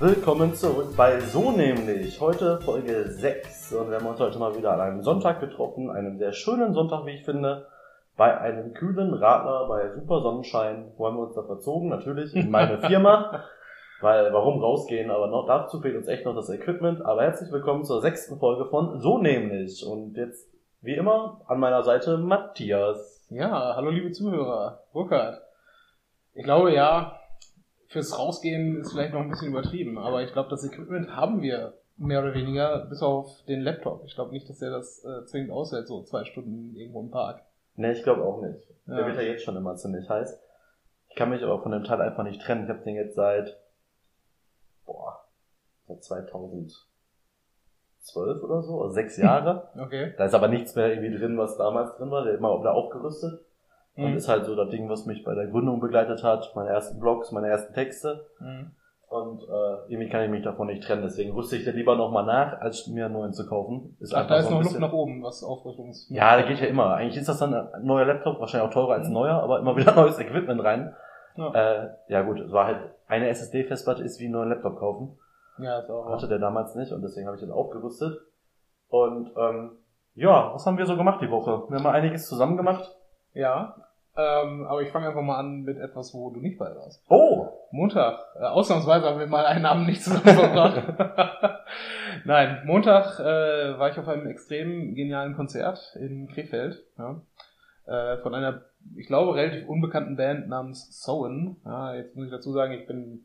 Willkommen zurück bei So nämlich. Heute Folge 6 und wir haben uns heute mal wieder an einem Sonntag getroffen, einem sehr schönen Sonntag, wie ich finde, bei einem kühlen Radler bei super Sonnenschein. Wo haben wir uns da verzogen? Natürlich in meine Firma. Weil, warum rausgehen? Aber noch, dazu fehlt uns echt noch das Equipment. Aber herzlich willkommen zur sechsten Folge von So nämlich. Und jetzt, wie immer, an meiner Seite Matthias. Ja, hallo liebe Zuhörer. Burkhard. Ich glaube ja, fürs Rausgehen ist vielleicht noch ein bisschen übertrieben, aber ich glaube, das Equipment haben wir mehr oder weniger, bis auf den Laptop. Ich glaube nicht, dass der das äh, zwingend aushält, so zwei Stunden irgendwo im Park. Ne, ich glaube auch nicht. Ja. Der wird ja jetzt schon immer ziemlich heiß. Ich kann mich aber von dem Teil einfach nicht trennen. Ich habe den jetzt seit, boah, seit 2012 oder so, also sechs Jahre. Okay. da ist aber nichts mehr irgendwie drin, was damals drin war. Der ist immer wieder aufgerüstet. Und Mhm. ist halt so das Ding, was mich bei der Gründung begleitet hat. Meine ersten Blogs, meine ersten Texte. Mhm. Und äh, irgendwie kann ich mich davon nicht trennen. Deswegen rüste ich da lieber nochmal nach, als mir einen neuen zu kaufen. Ist Ach, da ist so ein noch Luft nach oben, was Aufrüstungs... Ja, da geht ja immer. Eigentlich ist das dann ein neuer Laptop, wahrscheinlich auch teurer als ein neuer, aber immer wieder neues Equipment rein. Ja, Äh, ja gut, es war halt, eine SSD-Festplatte ist wie einen neuen Laptop kaufen. ja ist auch... Hatte der damals nicht und deswegen habe ich den aufgerüstet. Und ähm, ja, was haben wir so gemacht die Woche? Wir haben mal einiges zusammen gemacht. Ja, ähm, aber ich fange einfach mal an mit etwas, wo du nicht bei warst. Oh! Montag. Äh, ausnahmsweise haben wir mal einen Abend nicht zusammen verbracht. Nein, Montag äh, war ich auf einem extrem genialen Konzert in Krefeld. Ja, äh, von einer, ich glaube, relativ unbekannten Band namens Sowen. Ja, jetzt muss ich dazu sagen, ich bin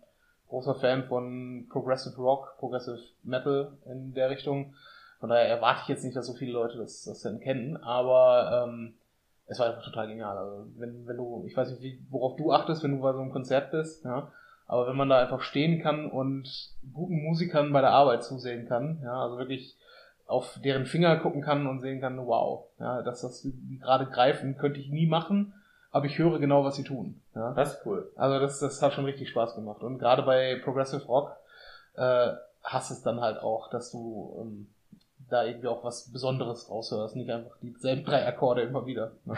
großer Fan von Progressive Rock, Progressive Metal in der Richtung. Von daher erwarte ich jetzt nicht, dass so viele Leute das, das denn kennen, aber ähm, es war einfach total genial. Also wenn, wenn du, ich weiß nicht, wie, worauf du achtest, wenn du bei so einem Konzert bist, ja, aber wenn man da einfach stehen kann und guten Musikern bei der Arbeit zusehen kann, ja, also wirklich auf deren Finger gucken kann und sehen kann, wow, ja, dass das gerade greifen, könnte ich nie machen, aber ich höre genau, was sie tun. Ja. Das ist cool. Also das, das hat schon richtig Spaß gemacht. Und gerade bei Progressive Rock äh, hast es dann halt auch, dass du ähm, da irgendwie auch was Besonderes raushörst, nicht einfach dieselben drei Akkorde immer wieder.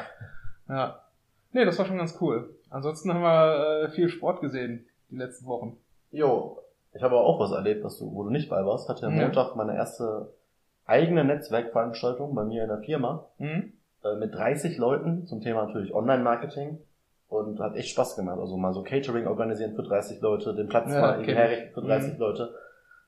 Ja. Nee, das war schon ganz cool. Ansonsten haben wir äh, viel Sport gesehen die letzten Wochen. Jo, ich habe auch was erlebt, was du, wo du nicht bei warst. Hatte am Ja. Montag meine erste eigene Netzwerkveranstaltung bei mir in der Firma. Mhm. äh, mit 30 Leuten zum Thema natürlich Online-Marketing und hat echt Spaß gemacht. Also mal so Catering organisieren für 30 Leute, den Platz Ja, mal ich. herrichten für 30 Mhm. Leute.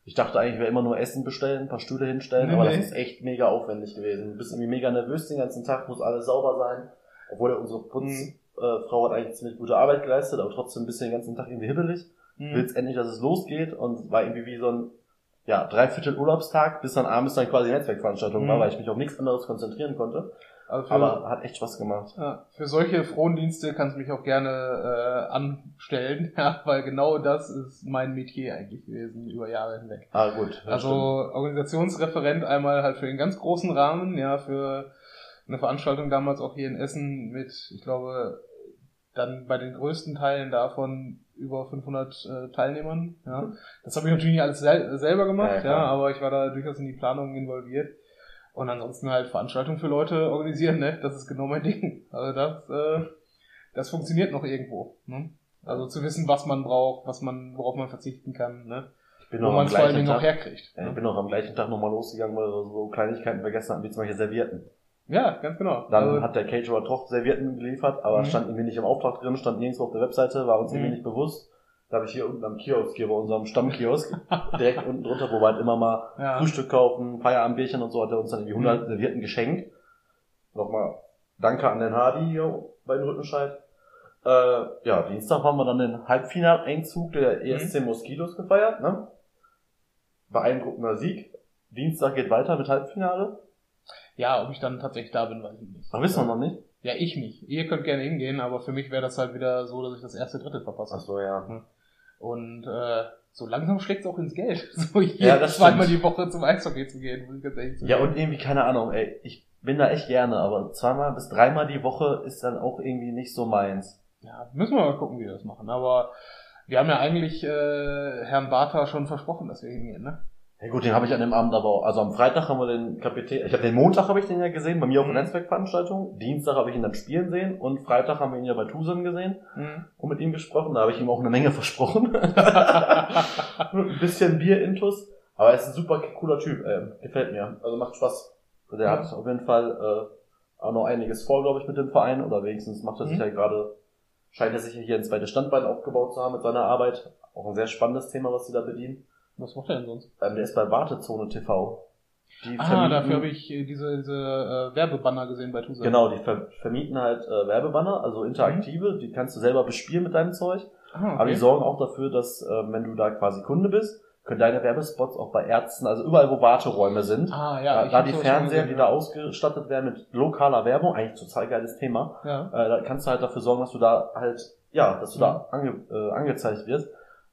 Ich dachte eigentlich, wäre immer nur Essen bestellen, ein paar Stühle hinstellen, Nee, aber nee. das ist echt mega aufwendig gewesen. Du bist irgendwie mega nervös den ganzen Tag, muss alles sauber sein. Obwohl unsere Putzfrau hat eigentlich ziemlich gute Arbeit geleistet, aber trotzdem ein bisschen den ganzen Tag irgendwie hibbelig. Mhm. Willst endlich, dass es losgeht und war irgendwie wie so ein ja, dreiviertel Urlaubstag, bis dann abends dann quasi Netzwerkveranstaltung war, Mhm. weil ich mich auf nichts anderes konzentrieren konnte. Also für, Aber hat echt Spaß gemacht. ja, für solche Frondienste kannst du mich auch gerne äh, anstellen, ja, weil genau das ist mein Metier eigentlich gewesen über Jahre hinweg. Ah, gut. ja, Also Organisationsreferent einmal halt für den ganz großen Rahmen, ja, für eine Veranstaltung damals auch hier in Essen mit, ich glaube, dann bei den größten Teilen davon über 500 äh, Teilnehmern. Ja. Mhm. Das habe ich natürlich nicht alles sel selber Ja, gemacht, ja, klar. aber ich war da durchaus in die Planung involviert. Und ansonsten halt Veranstaltungen für Leute organisieren, ne? Das ist genau mein Ding. Also das, äh, das funktioniert noch irgendwo. Ne? Also zu wissen, was man braucht, was man, worauf man verzichten kann, ne? Ich bin Wo man es vor allen Dingen auch Tag, herkriegt. ja, ne? ich bin noch am gleichen Tag nochmal losgegangen, weil wir so Kleinigkeiten vergessen hatten, wie zum Beispiel Servietten. Ja, ganz genau. Dann Also, hat der Caterer doch Servietten geliefert, aber Mhm. stand irgendwie nicht im Auftrag drin, stand nirgendwo auf der Webseite, war uns irgendwie Mhm. nicht bewusst. Da habe ich hier unten am Kiosk, hier bei unserem Stammkiosk, direkt unten drunter, wo wir halt immer mal ja. Frühstück kaufen, Feierabendbierchen und so, hat er uns dann irgendwie 100 Mhm. Servietten geschenkt. Nochmal danke an den Hardy hier bei den Rüttenscheid. Äh, ja, Dienstag haben wir dann den Halbfinaleinzug der ESC Moskitos gefeiert, ne? Beeindruckender Sieg. Dienstag geht weiter mit Halbfinale. ja, ob ich dann tatsächlich da bin, weiß ich nicht. Ach, wissen wir noch nicht. Ja, ich nicht. Ihr könnt gerne hingehen, aber für mich wäre das halt wieder so, dass ich das erste Drittel verpasse. Ach so, ja. Und äh, so langsam schlägt's auch ins Geld. So hier Ja, das zweimal die Woche zum Eishockey zu gehen, muss ich ganz ehrlich sagen. Ja, und irgendwie, keine Ahnung, ey, ich bin da echt gerne, aber zweimal bis dreimal die Woche ist dann auch irgendwie nicht so meins. Ja, müssen wir mal gucken, wie wir das machen. Aber wir haben ja eigentlich äh, Herrn Bartha schon versprochen, dass wir hingehen, ne? Ja gut, den habe ich an dem Abend aber auch, also am Freitag haben wir den Kapitän, ich habe den Montag habe ich den ja gesehen, bei mir auf der Mhm. Netzwerkveranstaltung, Dienstag habe ich ihn dann spielen sehen und Freitag haben wir ihn ja bei Tusen gesehen Mhm. und mit ihm gesprochen, da habe ich ihm auch eine Menge versprochen. ein bisschen Bier-Intus, aber er ist ein super cooler Typ, ey. gefällt mir, also macht Spaß. Der Ja. hat auf jeden Fall äh, auch noch einiges vor, glaube ich, mit dem Verein oder wenigstens macht er sich Mhm. ja gerade, scheint er sich hier ein zweites Standbein aufgebaut zu haben mit seiner Arbeit. Auch ein sehr spannendes Thema, was sie da bedienen. Was macht er denn sonst? Ähm, der ist bei Wartezone TV. Die Ah, dafür habe ich äh, diese, diese äh, Werbebanner gesehen bei Tusa. Genau, die ver vermieten halt äh, Werbebanner, also interaktive, die kannst du selber bespielen mit deinem Zeug. Ah, okay. Aber die sorgen auch dafür, dass, äh, wenn du da quasi Kunde bist, können deine Werbespots auch bei Ärzten, also überall, wo Warteräume sind, ah, ja. da, da die Fernseher, gesehen, die da ausgestattet werden mit lokaler Werbung, eigentlich total geiles Thema, Ja. äh, da kannst du halt dafür sorgen, dass du da halt, ja, dass du Mhm. da ange, äh, angezeigt wirst.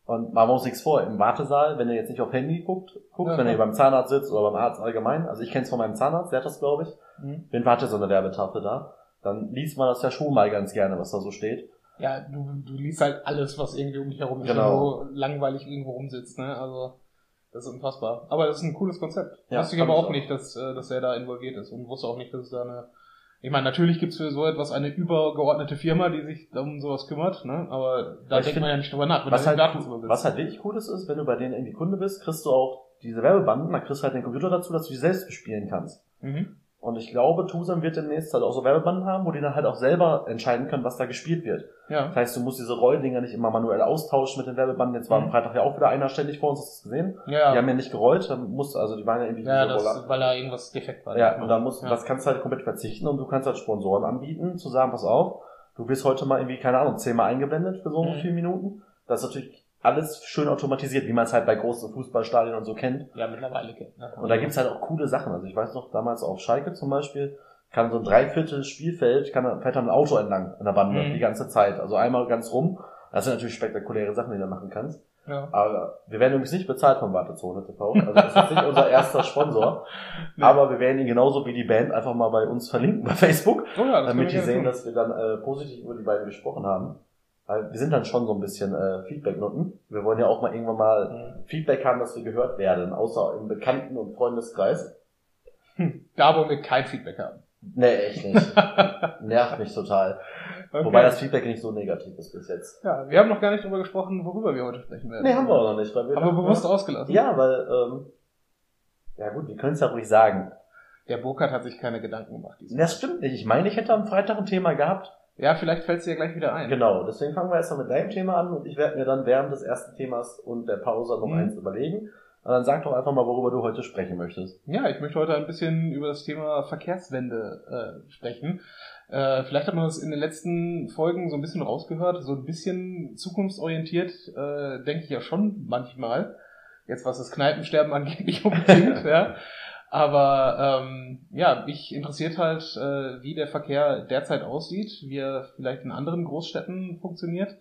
Und man muss nichts vor. Im Wartesaal, wenn ihr jetzt nicht auf Handy guckt, guckt, Ja, wenn ihr beim Zahnarzt sitzt oder beim Arzt allgemein, also ich kenne es von meinem Zahnarzt, der hat das, glaube ich, Mhm. wenn warte so eine Werbetafel da, dann liest man das ja schon mal ganz gerne, was da so steht. Ja, du, du liest halt alles, was irgendwie um dich herum ist, Genau. wenn langweilig irgendwo rumsitzt, ne? Also, das ist unfassbar. Aber das ist ein cooles Konzept. Ja, wusste ich aber auch. nicht, dass, äh, dass er da involviert ist und wusste auch nicht, dass es da eine. Ich meine, natürlich gibt's für so etwas eine übergeordnete Firma, die sich um sowas kümmert, ne? Aber da denkt man ja nicht drüber nach, wenn Was du halt, was halt wirklich cool ist, ist, wenn du bei denen irgendwie Kunde bist, kriegst du auch diese Werbebanden, dann kriegst du halt den Computer dazu, dass du die selbst bespielen kannst. Mhm. Und ich glaube, Tusam wird demnächst halt auch so Werbebanden haben, wo die dann halt auch selber entscheiden können, was da gespielt wird. Ja. Das heißt, du musst diese Rolldinger nicht immer manuell austauschen mit den Werbebanden. Jetzt war am Mhm. Freitag ja auch wieder einer ständig vor uns, hast du gesehen? Ja. Die haben ja nicht gerollt, dann musst, also die waren ja irgendwie ja, das, Roller. weil da irgendwas defekt war. Ja, und da musst, ja. das kannst du halt komplett verzichten und du kannst halt Sponsoren anbieten, zu sagen, pass auf, du wirst heute mal irgendwie, keine Ahnung, zehnmal eingeblendet für so Mhm. viele Minuten. Das ist natürlich alles schön automatisiert, wie man es halt bei großen Fußballstadien und so kennt. Ja, mittlerweile kennt. Ne? Und da gibt's halt auch coole Sachen. Also ich weiß noch, damals auf Schalke zum Beispiel, kann so ein Dreiviertel Spielfeld, kann, fährt dann ein Auto entlang an der Bande, Mhm. die ganze Zeit. Also einmal ganz rum. Das sind natürlich spektakuläre Sachen, die du machen kannst. Ja. Aber wir werden übrigens nicht bezahlt von Wartezone TV. Also das ist nicht unser erster Sponsor. Nee. Aber wir werden ihn genauso wie die Band einfach mal bei uns verlinken bei Facebook, Oh ja, damit die sehen, gerne dass wir dann äh, positiv über die beiden gesprochen haben. Weil wir sind dann schon so ein bisschen äh, Feedback-Nutten. Wir wollen ja auch mal irgendwann mal tun. Feedback haben, dass wir gehört werden, außer im Bekannten- und Freundeskreis. Hm. Da wollen wir kein Feedback haben. Nee, echt nicht. Nervt mich total. Okay. Wobei das Feedback nicht so negativ ist bis jetzt. Ja, wir haben noch gar nicht darüber gesprochen, worüber wir heute sprechen werden. Nee, haben wir auch noch nicht. Weil wir Aber dachten, bewusst ausgelassen. Ja, weil, ähm, ja gut, wir können es ja ruhig sagen. Der Burkhardt hat sich keine Gedanken gemacht. Das stimmt nicht. Ich meine, ich hätte am Freitag ein Thema gehabt. Ja, vielleicht fällt es dir gleich wieder ein. Genau, deswegen fangen wir erstmal mit deinem Thema an und ich werde mir dann während des ersten Themas und der Pause noch Mhm. eins überlegen. Und dann sag doch einfach mal, worüber du heute sprechen möchtest. Ja, ich möchte heute ein bisschen über das Thema Verkehrswende äh, sprechen. Äh, vielleicht hat man das in den letzten Folgen so ein bisschen rausgehört. So ein bisschen zukunftsorientiert äh, denke ich ja schon manchmal. Jetzt was das Kneipensterben angeht, nicht unbedingt. ja. Aber ähm, ja, mich interessiert halt, äh, wie der Verkehr derzeit aussieht, wie er vielleicht in anderen Großstädten funktioniert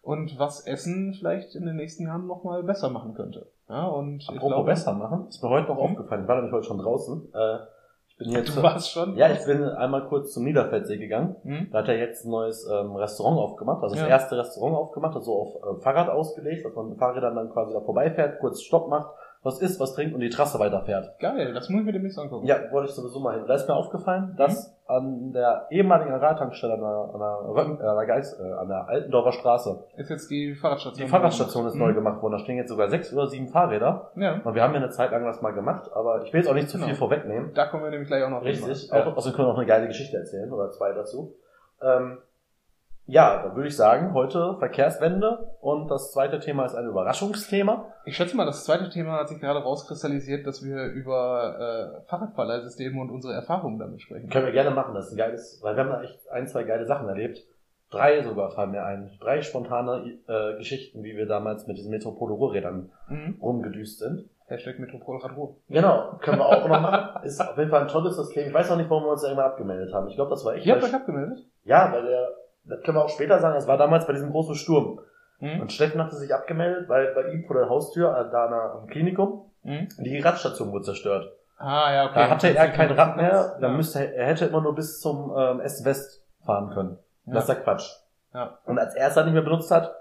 und was Essen vielleicht in den nächsten Jahren nochmal besser machen könnte. Ja, und ich Apropos glaube, besser machen, ist mir heute noch Mhm. aufgefallen. Ich war nämlich heute schon draußen. Äh, ich bin jetzt, du warst schon. ja, ich bin einmal kurz zum Niederfeldsee gegangen. Hm? Da hat er jetzt ein neues ähm, Restaurant aufgemacht, also das Ja. erste Restaurant aufgemacht, das so auf äh, Fahrrad ausgelegt, dass man mit Fahrrädern dann quasi da vorbeifährt, kurz Stopp macht, was isst, was trinkt und die Trasse weiterfährt. Geil, das muss ich mir demnächst angucken. Ja, wollte ich sowieso mal hin. Da ist mir aufgefallen, dass an der ehemaligen Agrartankstelle an der, an der, Röcken, äh, an der, Geist, äh, an der Altendorfer Straße, Ist jetzt die Fahrradstation. die Fahrradstation ist Mhm. neu gemacht worden, da stehen jetzt sogar sechs oder sieben Fahrräder. Ja, Und wir haben ja eine Zeit lang das mal gemacht, aber ich will jetzt auch nicht zu Genau. viel vorwegnehmen. da kommen wir nämlich gleich auch noch Richtig. hin. Auch, außerdem können wir noch eine geile Geschichte erzählen oder zwei dazu. Ähm, ja, dann würde ich sagen, heute Verkehrswende und das zweite Thema ist ein Überraschungsthema. Ich schätze mal, das zweite Thema hat sich gerade rauskristallisiert, dass wir über äh, Fahrradverleihsysteme und unsere Erfahrungen damit sprechen. Können wir gerne machen, das ist ein geiles, weil wir haben da echt ein, zwei geile Sachen erlebt. Drei sogar fallen mir ein. Drei spontane äh, Geschichten, wie wir damals mit diesen Metropole-Ruhrrädern Mhm. rumgedüst sind. Hashtag Metropolrad Ruhr. Genau, können wir auch noch machen. Ist auf jeden Fall ein tolles System. Ich weiß noch nicht, warum wir uns da immer abgemeldet haben. Ich glaube, das war echt. Ihr habt euch abgemeldet? ja, weil der, das können wir auch später sagen, das war damals bei diesem großen Sturm. Mhm. Und Steffen hatte sich abgemeldet, weil bei ihm vor der Haustür, äh, da der- am Klinikum, Mhm. die Radstation wurde zerstört. Ah, ja, okay. Da hatte er kein Rad mehr, Ja. dann müsste er hätte immer nur bis zum ähm, Essen West fahren können. Das ist ja. ja Quatsch. Ja. Und als er es dann nicht mehr benutzt hat,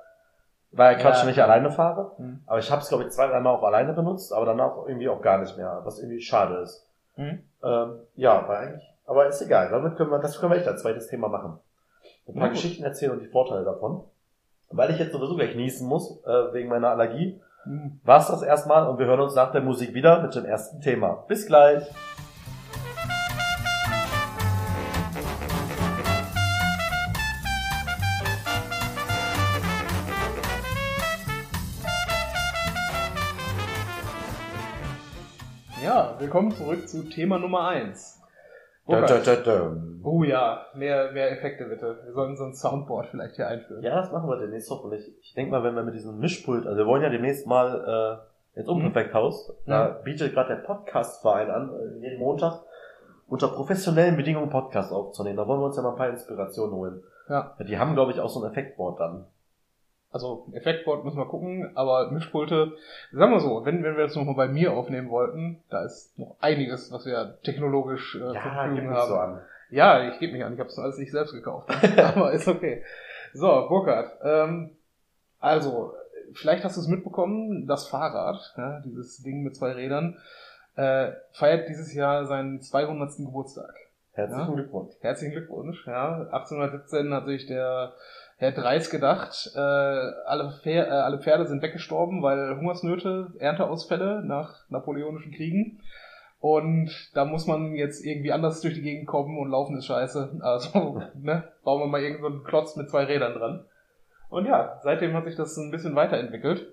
Weil ja Quatsch, wenn ich alleine fahre. Mhm. Aber ich habe es, glaube ich, zwei, dreimal auch alleine benutzt, aber danach irgendwie auch gar nicht mehr, was irgendwie schade ist. Mhm. Ähm, ja, weil eigentlich, aber ist egal. Damit können wir, das können wir echt als zweites Thema machen. Ein paar ja, Geschichten erzählen und die Vorteile davon. Weil ich jetzt sowieso gleich niesen muss, äh, wegen meiner Allergie, mhm. war's das erstmal und wir hören uns nach der Musik wieder mit dem ersten Thema. Bis gleich! willkommen zurück zu Thema Nummer 1. Da, da, da, da. Oh ja, mehr, mehr Effekte bitte. Wir sollten so ein Soundboard vielleicht hier einführen. Ja, das machen wir demnächst hoffentlich. Ich denke mal, wenn wir mit diesem Mischpult, also wir wollen ja demnächst mal äh, ins Unperfekthaus, mhm. da bietet gerade der Podcastverein an, äh, jeden Montag unter professionellen Bedingungen Podcast aufzunehmen. Da wollen wir uns ja mal ein paar Inspirationen holen. Ja. Die haben, glaube ich, auch so ein Effektboard dann. Also Effektboard müssen wir gucken, aber Mischpulte, sagen wir so, wenn, wenn wir das nochmal bei mir aufnehmen wollten, da ist noch einiges, was wir technologisch äh, ja, Verfügung haben. So an. Ja, ich gebe mich an, ich habe es alles nicht selbst gekauft. aber ist okay. So, Burkhard, ähm, also, vielleicht hast du es mitbekommen, das Fahrrad, ja, dieses Ding mit zwei Rädern, äh, feiert dieses Jahr seinen 200. Geburtstag. Herzlichen ja? Glückwunsch. Herzlichen Glückwunsch, ja. 1817 hat sich der Herr Dreis gedacht, äh, alle, Pfer äh, alle Pferde sind weggestorben, weil Hungersnöte, Ernteausfälle nach napoleonischen Kriegen. Und da muss man jetzt irgendwie anders durch die Gegend kommen und laufen ist scheiße. Also, ne, bauen wir mal irgendeinen so Klotz mit zwei Rädern dran. Und ja, seitdem hat sich das ein bisschen weiterentwickelt.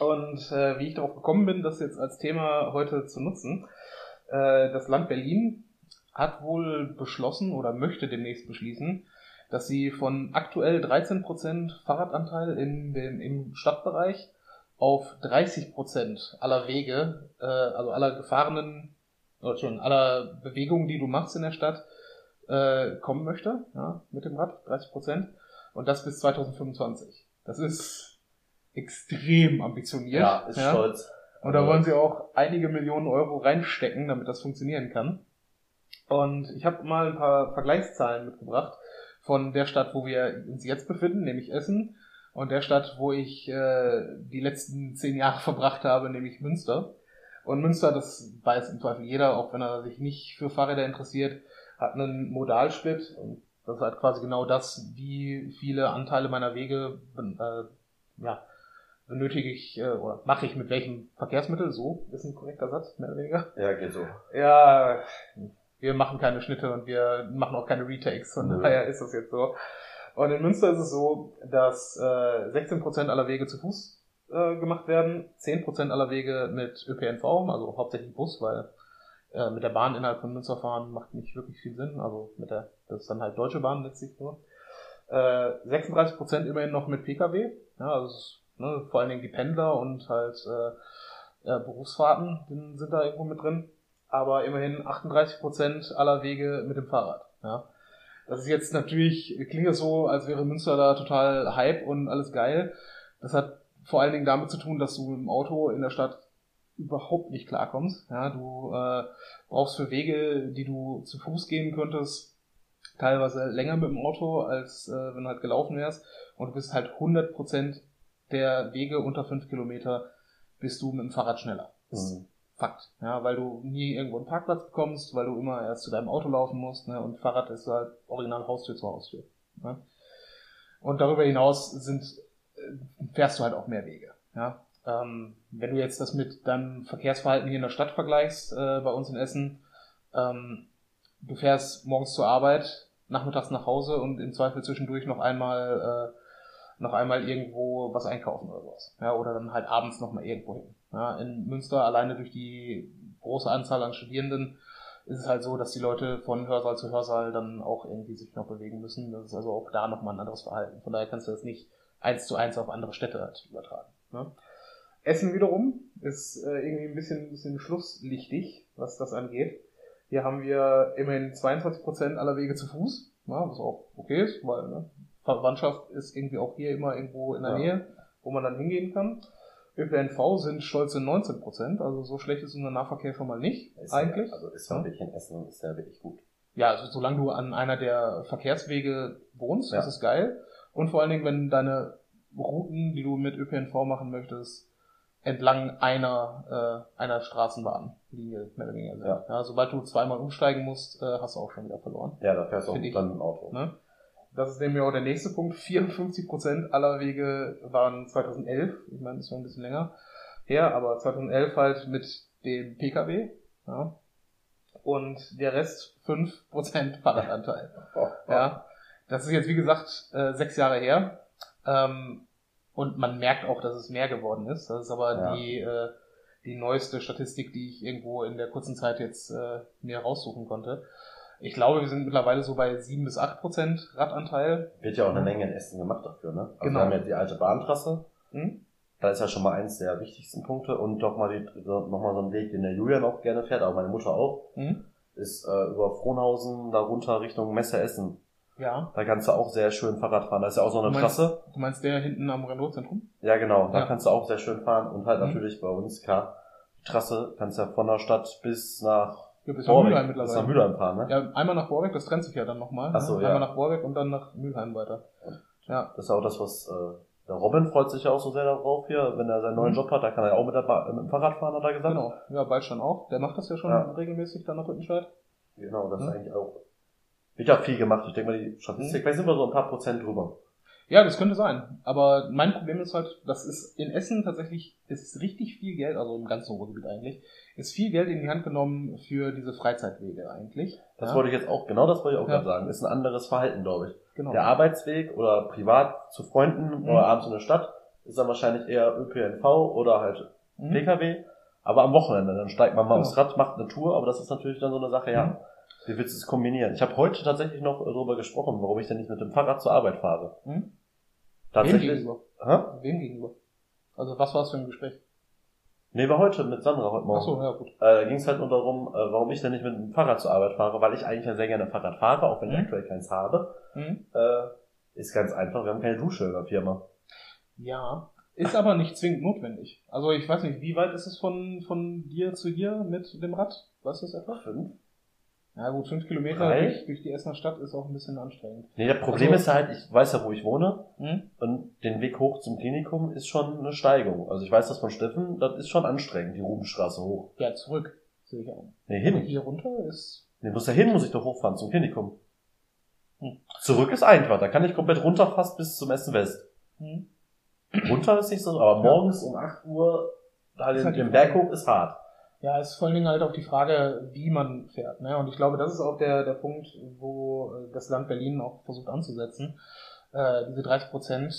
Und äh, wie ich darauf gekommen bin, das jetzt als Thema heute zu nutzen, äh, das Land Berlin hat wohl beschlossen oder möchte demnächst beschließen, dass sie von aktuell 13% Fahrradanteil in den, im Stadtbereich auf 30% aller Wege, äh, also aller gefahrenen, oder schon aller Bewegungen, die du machst in der Stadt, äh, kommen möchte, ja, mit dem Rad, 30%, und das bis 2025. Das ist extrem ambitioniert. Ja, ist ja. stolz. Und da wollen sie auch einige Millionen Euro reinstecken, damit das funktionieren kann. Und ich habe mal ein paar Vergleichszahlen mitgebracht von der Stadt, wo wir uns jetzt befinden, nämlich Essen, und der Stadt, wo ich äh, die letzten zehn Jahre verbracht habe, nämlich Münster. Und Münster, das weiß im Zweifel jeder, auch wenn er sich nicht für Fahrräder interessiert, hat einen Modalsplit. Und das ist halt quasi genau das, wie viele Anteile meiner Wege äh, ja, benötige ich äh, oder mache ich mit welchem Verkehrsmittel. So ist ein korrekter Satz, mehr oder weniger. Ja, geht so. Ja, wir machen keine Schnitte und wir machen auch keine Retakes, von mhm. daher ist das jetzt so. Und in Münster ist es so, dass äh, 16% aller Wege zu Fuß äh, gemacht werden, 10% aller Wege mit ÖPNV, also hauptsächlich Bus, weil äh, mit der Bahn innerhalb von Münster fahren macht nicht wirklich viel Sinn, also mit der, das ist dann halt Deutsche Bahn letztlich nur. Äh, 36% immerhin noch mit Pkw, ja, also ne, vor allen Dingen die Pendler und halt äh, äh, Berufsfahrten sind da irgendwo mit drin aber immerhin 38 Prozent aller Wege mit dem Fahrrad. Ja. Das ist jetzt natürlich, klingt es so, als wäre Münster da total Hype und alles geil. Das hat vor allen Dingen damit zu tun, dass du im Auto in der Stadt überhaupt nicht klarkommst. Ja, du äh, brauchst für Wege, die du zu Fuß gehen könntest, teilweise länger mit dem Auto, als äh, wenn du halt gelaufen wärst. Und du bist halt 100% der Wege unter 5 Kilometer bist du mit dem Fahrrad schneller. Mhm. Fakt. Ja, weil du nie irgendwo einen Parkplatz bekommst, weil du immer erst zu deinem Auto laufen musst, ne, und Fahrrad ist halt original Haustür zu Haustür. Ne? Und darüber hinaus sind, äh, fährst du halt auch mehr Wege. Ja? Ähm, wenn du jetzt das mit deinem Verkehrsverhalten hier in der Stadt vergleichst, äh, bei uns in Essen, ähm, du fährst morgens zur Arbeit, nachmittags nach Hause und im Zweifel zwischendurch noch einmal, äh, noch einmal irgendwo was einkaufen oder sowas. Ja, oder dann halt abends noch mal irgendwo hin. Ja, in Münster alleine durch die große Anzahl an Studierenden ist es halt so, dass die Leute von Hörsaal zu Hörsaal dann auch irgendwie sich noch bewegen müssen. Das ist also auch da nochmal ein anderes Verhalten. Von daher kannst du das nicht eins zu eins auf andere Städte halt übertragen. Ne? Essen wiederum ist äh, irgendwie ein bisschen, ein bisschen schlusslichtig, was das angeht. Hier haben wir immerhin 22% aller Wege zu Fuß, ja, was auch okay ist, weil ne, Verwandtschaft ist irgendwie auch hier immer irgendwo in der ja. Nähe, wo man dann hingehen kann. ÖPNV sind stolze 19 Prozent, also so schlecht ist unser Nahverkehr schon mal nicht, ist eigentlich. Ja, also ist ja wirklich in Essen ist ja wirklich gut. Ja, also solange du an einer der Verkehrswege wohnst, ja. ist es geil. Und vor allen Dingen, wenn deine Routen, die du mit ÖPNV machen möchtest, entlang einer, äh, einer Straßenbahnlinie, mehr oder weniger. sind. Ja. Ja, sobald du zweimal umsteigen musst, äh, hast du auch schon wieder verloren. Ja, da fährst du auch dann im Auto. Ne? Das ist nämlich auch der nächste Punkt. 54% aller Wege waren 2011. Ich meine, das ist schon ein bisschen länger her, aber 2011 halt mit dem Pkw. Ja. Und der Rest 5% Fahrradanteil. Oh, Ja. Das ist jetzt, wie gesagt, äh, sechs Jahre her. Ähm, und man merkt auch, dass es mehr geworden ist. Das ist aber Ja. die, äh, die neueste Statistik, die ich irgendwo in der kurzen Zeit jetzt äh, mir raussuchen konnte. Ich glaube, wir sind mittlerweile so bei 7 bis 8 Prozent Radanteil. Wird ja auch eine Menge in Essen gemacht dafür, ne? Also Genau. wir haben ja die alte Bahntrasse. Hm? Da ist ja schon mal eins der wichtigsten Punkte und doch mal die, so, noch mal so ein Weg, den der Julian auch gerne fährt, aber meine Mutter auch, Hm? ist äh, über Frohnhausen da runter Richtung Messe Essen. Ja. Da kannst du auch sehr schön Fahrrad fahren. Da ist ja auch so eine Du meinst- Trasse. Du meinst der hinten am Renault-Zentrum? Ja, genau. Da Ja. kannst du auch sehr schön fahren und halt Mhm. natürlich bei uns, klar, die Trasse kannst du ja von der Stadt bis nach Ja, bis nach Mülheim bis nach mittlerweile. Mülheim fahren, ne? Ja, einmal nach Borbeck, das trennt sich ja dann nochmal. Ach so, ne? ja. Einmal nach Borbeck und dann nach Mülheim weiter. Ja. Das ist auch das, was äh, der Robin freut sich ja auch so sehr darauf hier, wenn er seinen neuen Mhm. Job hat, da kann er ja auch mit, der ba mit dem Fahrrad fahren, hat er gesagt. Genau. Ja, bald schon auch. Der macht das ja schon Ja. regelmäßig dann nach Rüttenscheid. Genau, das ist Mhm. eigentlich auch. Wird ja viel gemacht. Ich denke mal, die Statistik, vielleicht sind wir so ein paar Prozent drüber. Ja, das könnte sein. Aber mein Problem ist halt, das ist in Essen tatsächlich, ist richtig viel Geld, also im ganzen Ruhrgebiet eigentlich, ist viel Geld in die Hand genommen für diese Freizeitwege eigentlich. Das ja, wollte ich jetzt auch, genau das wollte ich auch Ja. gerade sagen. Ist ein anderes Verhalten, glaube ich. genau. Der Arbeitsweg oder privat zu Freunden Mhm. oder abends in der Stadt ist dann wahrscheinlich eher ÖPNV oder halt Mhm. PKW. Aber am Wochenende, dann steigt man mal Genau. aufs Rad, macht eine Tour, aber das ist natürlich dann so eine Sache, ja. Mhm. Wie willst du es kombinieren? Ich habe heute tatsächlich noch darüber gesprochen, warum ich denn nicht mit dem Fahrrad zur Arbeit fahre. Mhm. Wem Tatsächlich. gegenüber? Hä? Wem gegenüber? Also was war es für ein Gespräch? Nee, war heute mit Sandra heute Morgen. Ach so, ja gut. Äh, da ging es halt nur darum, äh, warum ich denn nicht mit dem Fahrrad zur Arbeit fahre, weil ich eigentlich ja sehr gerne Fahrrad fahre, auch wenn ich Mhm. aktuell keins habe. Mhm. Äh, ist ganz einfach, wir haben keine Dusche in der Firma. Ja, ist aber nicht zwingend notwendig. Also ich weiß nicht, wie weit ist es von, von dir zu hier mit dem Rad? Weißt du das etwa? Fünf? Ja gut, fünf Kilometer Drei? durch, durch die Essener Stadt ist auch ein bisschen anstrengend. Nee, das Problem Also- ist halt, ich weiß ja, wo ich wohne Hm? und den Weg hoch zum Klinikum ist schon eine Steigung. Also ich weiß das von Steffen, das ist schon anstrengend, die Rubenstraße hoch. Ja, zurück. Sehe ich auch. Nee, hin. Hier runter ist. Nee, muss da hin, muss ich doch hochfahren zum Klinikum. Hm. Zurück ist einfach, da kann ich komplett runter fast bis zum Essen West. Hm? Runter ist nicht so, aber Ja. morgens um 8 Uhr da den, halt den. Berg hoch ist hart. Ja, ist vor allen Dingen halt auch die Frage, wie man fährt. Ne? Und ich glaube, das ist auch der, der Punkt, wo äh, das Land Berlin auch versucht anzusetzen. Äh, diese 30 Prozent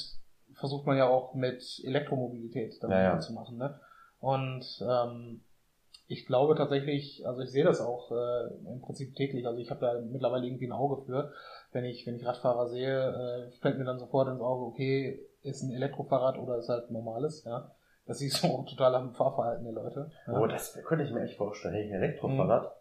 versucht man ja auch mit Elektromobilität dann Ja, ja. zu machen. Ne? Und ähm, ich glaube tatsächlich, also ich sehe das auch äh, im Prinzip täglich. Also ich habe da mittlerweile irgendwie ein Auge für. Wenn ich, wenn ich Radfahrer sehe, äh, fällt mir dann sofort ins Auge, okay, ist ein Elektrofahrrad oder ist halt normales, ja. Das du auch total am Fahrverhalten der Leute. Oh, das könnte ich mir echt vorstellen. Hey, ein Mhm. Elektrofahrrad.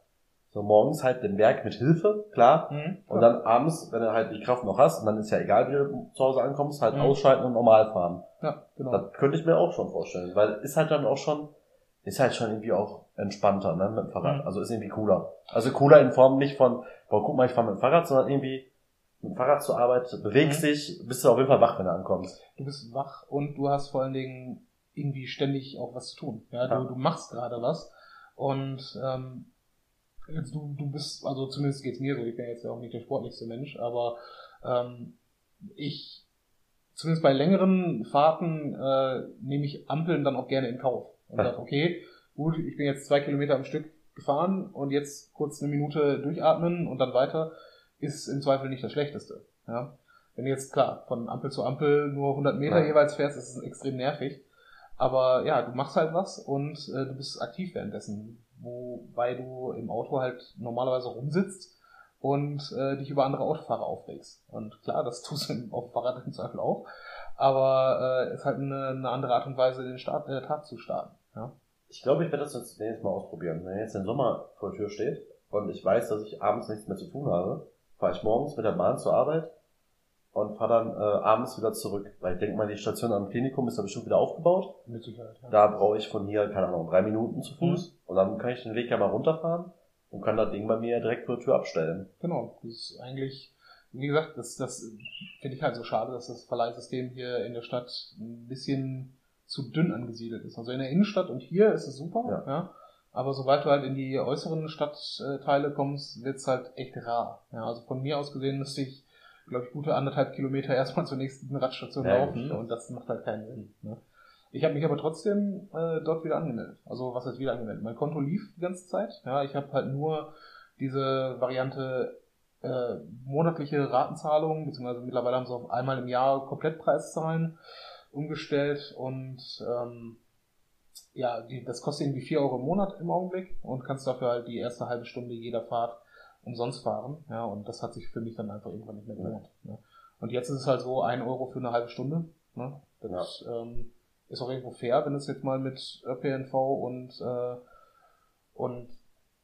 So morgens halt den Berg mit Hilfe, klar. Mhm. Und dann abends, wenn du halt die Kraft noch hast, und dann ist ja egal, wie du zu Hause ankommst, halt Mhm. ausschalten und normal fahren. Ja, genau. Das könnte ich mir auch schon vorstellen, weil ist halt dann auch schon, ist halt schon irgendwie auch entspannter, ne, mit dem Fahrrad. Mhm. Also ist irgendwie cooler. Also cooler in Form nicht von, boah, guck mal, ich fahre mit dem Fahrrad, sondern irgendwie mit dem Fahrrad zur Arbeit, bewegst Mhm. dich, bist du auf jeden Fall wach, wenn du ankommst. Du bist wach und du hast vor allen Dingen irgendwie ständig auch was zu tun. Ja, du, Ja. du machst gerade was und ähm, jetzt du, du bist, also zumindest geht's mir so, ich bin jetzt ja auch nicht der sportlichste Mensch, aber ähm, ich, zumindest bei längeren Fahrten, äh, nehme ich Ampeln dann auch gerne in Kauf. Und Ja. sage, okay, gut, ich bin jetzt zwei Kilometer am Stück gefahren und jetzt kurz eine Minute durchatmen und dann weiter, ist im Zweifel nicht das Schlechteste. Ja? Wenn du jetzt, klar, von Ampel zu Ampel nur 100 Meter Ja. jeweils fährst, ist es extrem nervig. Aber ja, du machst halt was und äh, du bist aktiv währenddessen. Wobei du im Auto halt normalerweise rumsitzt und äh, dich über andere Autofahrer aufregst. Und klar, das tust du auf dem Fahrrad im Zweifel auch. Aber äh, ist halt eine, eine andere Art und Weise, den Start, äh, Tag zu starten. Ja? Ich glaube, ich werde das jetzt nächstes Mal ausprobieren. Wenn jetzt der Sommer vor der Tür steht und ich weiß, dass ich abends nichts mehr zu tun habe, fahre ich morgens mit der Bahn zur Arbeit und fahre dann äh, abends wieder zurück. Weil ich denke mal, die Station am Klinikum ist da bestimmt wieder aufgebaut. Mit Sicherheit. Ja. Da brauche ich von hier, keine Ahnung, drei Minuten zu Fuß. Und dann kann ich den Weg ja mal runterfahren und kann das Ding bei mir direkt vor der Tür abstellen. Genau. Das ist eigentlich wie gesagt, das, das finde ich halt so schade, dass das Verleihsystem hier in der Stadt ein bisschen zu dünn angesiedelt ist. Also in der Innenstadt und hier ist es super, ja. ja aber sobald du halt in die äußeren Stadtteile kommst, wird's halt echt rar. Ja, also von mir aus gesehen müsste ich, glaube ich, gute anderthalb Kilometer erstmal zur nächsten Radstation ja, laufen und das macht halt keinen Sinn. Ne? Ich habe mich aber trotzdem äh, dort wieder angemeldet. Also was heißt wieder angemeldet? Mein Konto lief die ganze Zeit. Ja, ich habe halt nur diese Variante äh, monatliche Ratenzahlung, beziehungsweise mittlerweile haben sie auf einmal im Jahr Komplettpreiszahlen umgestellt und ähm, ja, die, das kostet irgendwie 4 Euro im Monat im Augenblick und kannst dafür halt die erste halbe Stunde jeder Fahrt umsonst fahren. Ja, und das hat sich für mich dann einfach irgendwann nicht mehr gelohnt. Ne? Und jetzt ist es halt so, 1 Euro für eine halbe Stunde. Ne? Das ja. ähm, ist auch irgendwo fair, wenn es jetzt mal mit ÖPNV und, äh, und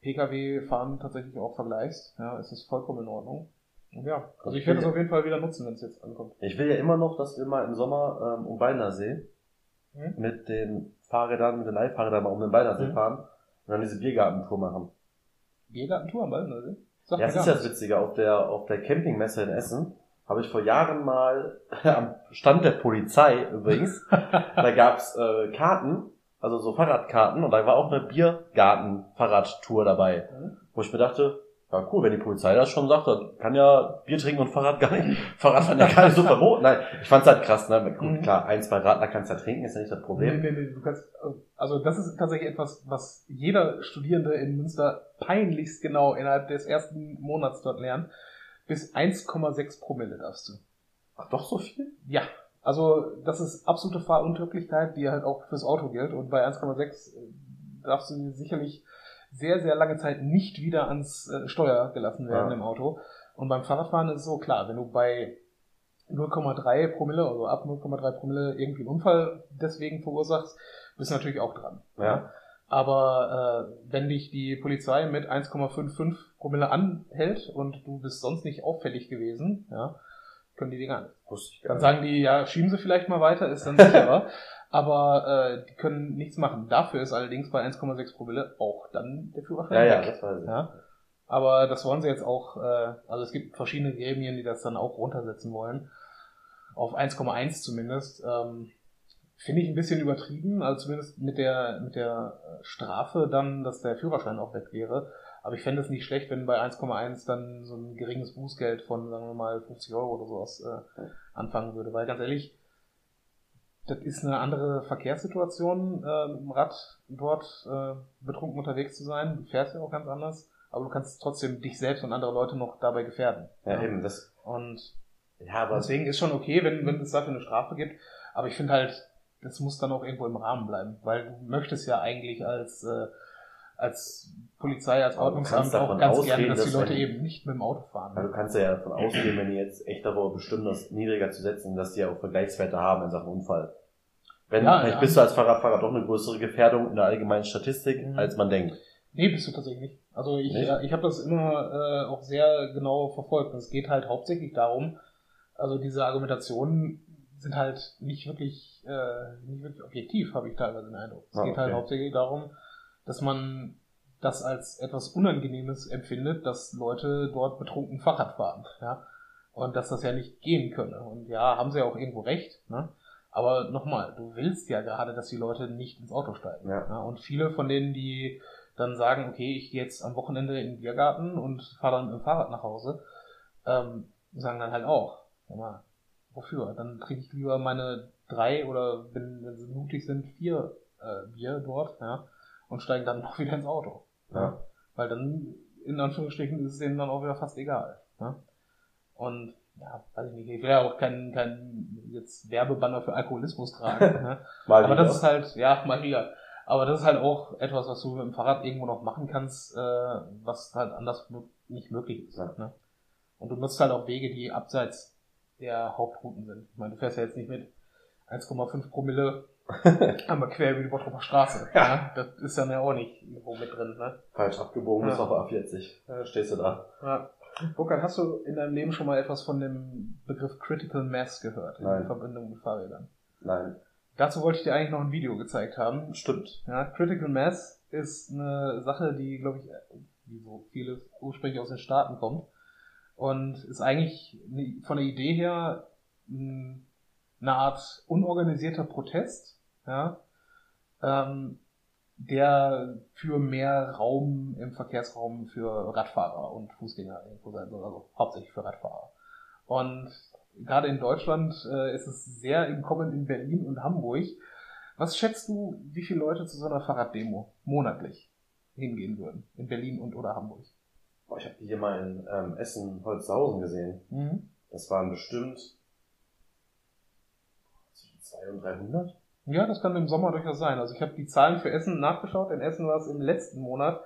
Pkw-Fahren tatsächlich auch vergleichst. Ja, ist es vollkommen in Ordnung. Und ja, also ich werde es auf jeden Fall wieder nutzen, wenn es jetzt ankommt. Ich will ja immer noch, dass wir mal im Sommer ähm, um Weilersee hm? mit den Fahrrädern, mit den Leihfahrrädern mal um den Weilersee hm? fahren und dann diese Biergartentour machen. Biergartentour am Weilersee? ja, das ist ja das Witzige. Auf der, auf der Campingmesse in Essen habe ich vor Jahren mal am Stand der Polizei übrigens, da gab's äh, Karten, also so Fahrradkarten und da war auch eine Biergarten-Fahrradtour dabei, mhm. wo ich mir dachte, ja cool, wenn die Polizei das schon sagt, dann kann ja Bier trinken und Fahrrad gar nicht, Fahrradfahren ja gar nicht so verboten. Nein, ich fand's halt krass, ne? Gut, mhm. klar, ein, zwei Radler kannst du ja trinken, ist ja nicht das Problem. Nee, nee, nee, du kannst, also das ist tatsächlich etwas, was jeder Studierende in Münster peinlichst genau innerhalb des ersten Monats dort lernt bis 1,6 Promille darfst du. Ach, doch so viel? Ja. Also, das ist absolute Fahruntauglickeit, die halt auch fürs Auto gilt. Und bei 1,6 äh, darfst du sicherlich sehr, sehr lange Zeit nicht wieder ans äh, Steuer gelassen werden ja. im Auto. Und beim Fahrradfahren ist es so klar, wenn du bei 0,3 Promille, also ab 0,3 Promille irgendwie einen Unfall deswegen verursachst, bist du natürlich auch dran. Ja. Aber äh, wenn dich die Polizei mit 1,55 Promille anhält und du bist sonst nicht auffällig gewesen, ja, können die dir gar nicht. Dann sagen die, ja, schieben sie vielleicht mal weiter, ist dann sicherer. aber äh, die können nichts machen. Dafür ist allerdings bei 1,6 Promille auch dann der Führerschein. Ja, ja, das weiß ich. Ja? Aber das wollen sie jetzt auch, äh, also es gibt verschiedene Gremien, die das dann auch runtersetzen wollen. Auf 1,1 zumindest. Ähm, Finde ich ein bisschen übertrieben, also zumindest mit der, mit der Strafe dann, dass der Führerschein auch weg wäre. Aber ich fände es nicht schlecht, wenn bei 1,1 dann so ein geringes Bußgeld von, sagen wir mal, 50 Euro oder sowas äh, anfangen würde. Weil ganz ehrlich, das ist eine andere Verkehrssituation, äh, mit dem Rad dort äh, betrunken unterwegs zu sein. Du fährst ja auch ganz anders, aber du kannst trotzdem dich selbst und andere Leute noch dabei gefährden. Ja, eben. Das und ja, aber deswegen ist schon okay, wenn, wenn es dafür eine Strafe gibt. Aber ich finde halt, das muss dann auch irgendwo im Rahmen bleiben, weil du möchtest ja eigentlich als, äh, als Polizei, als Ordnungsamt auch ganz ausgehen, gerne, dass, dass die Leute eben nicht mit dem Auto fahren. Also du kannst ja davon ausgehen, wenn die jetzt echt darüber bestimmen, das niedriger zu setzen, dass die ja auch Vergleichswerte haben in Sachen Unfall. Wenn, ja, vielleicht ja. bist du als Fahrradfahrer doch eine größere Gefährdung in der allgemeinen Statistik, mhm. als man denkt. Nee, bist du tatsächlich nicht. Also ich, nicht? ich habe das immer äh, auch sehr genau verfolgt. Es geht halt hauptsächlich darum, also diese Argumentationen sind halt nicht wirklich, äh, nicht wirklich objektiv, habe ich teilweise den Eindruck. Es ah, geht halt hauptsächlich darum, dass man das als etwas Unangenehmes empfindet, dass Leute dort betrunken Fahrrad fahren, ja. Und dass das ja nicht gehen könne. Und ja, haben sie ja auch irgendwo recht, ne? Aber nochmal, du willst ja gerade, dass die Leute nicht ins Auto steigen. Ja. ja. Und viele von denen, die dann sagen, okay, ich gehe jetzt am Wochenende in den Biergarten und fahre dann mit dem Fahrrad nach Hause, ähm, sagen dann halt auch, ja mal, wofür? Dann trinke ich lieber meine drei oder wenn, wenn sie mutig sind, vier äh, Bier dort, ja, und steigen dann noch wieder ins Auto. Ja. Weil dann, in Anführungsstrichen, ist es denen dann auch wieder fast egal. Ja. Und ja, weiß ich nicht, ich will ja auch keinen kein jetzt Werbebanner für Alkoholismus tragen. ne? Aber das ist halt, ja, mal wieder. Aber das ist halt auch etwas, was du mit dem Fahrrad irgendwo noch machen kannst, äh, was halt anders nicht möglich ist. Ja. Ne? Und du nutzt halt auch Wege, die abseits der Hauptrouten sind. Ich meine, du fährst ja jetzt nicht mit 1,5 Promille einmal quer über die Bottroper Straße. Ja. ja. Das ist dann ja auch nicht irgendwo mit drin. Ne? Falsch abgebogen ja. ist auf A40. Da stehst du da. Ja. Burkhard, hast du in deinem Leben schon mal etwas von dem Begriff Critical Mass gehört? Nein. In Verbindung mit Fahrrädern? Nein. Dazu wollte ich dir eigentlich noch ein Video gezeigt haben. Stimmt. Ja, Critical Mass ist eine Sache, die, glaube ich, wie so vieles ursprünglich aus den Staaten kommt und ist eigentlich von der Idee her eine Art unorganisierter Protest, ja, ähm, der für mehr Raum im Verkehrsraum für Radfahrer und Fußgänger irgendwo sein soll, also hauptsächlich für Radfahrer. Und gerade in Deutschland äh, ist es sehr im Kommen in Berlin und Hamburg. Was schätzt du, wie viele Leute zu so einer Fahrraddemo monatlich hingehen würden? In Berlin und oder Hamburg? Boah, ich habe die hier mal in ähm, Essen Holzhausen gesehen. Mhm. Das waren bestimmt 200 und 300. Ja, das kann im Sommer durchaus sein. Also ich habe die Zahlen für Essen nachgeschaut. In Essen war es im letzten Monat,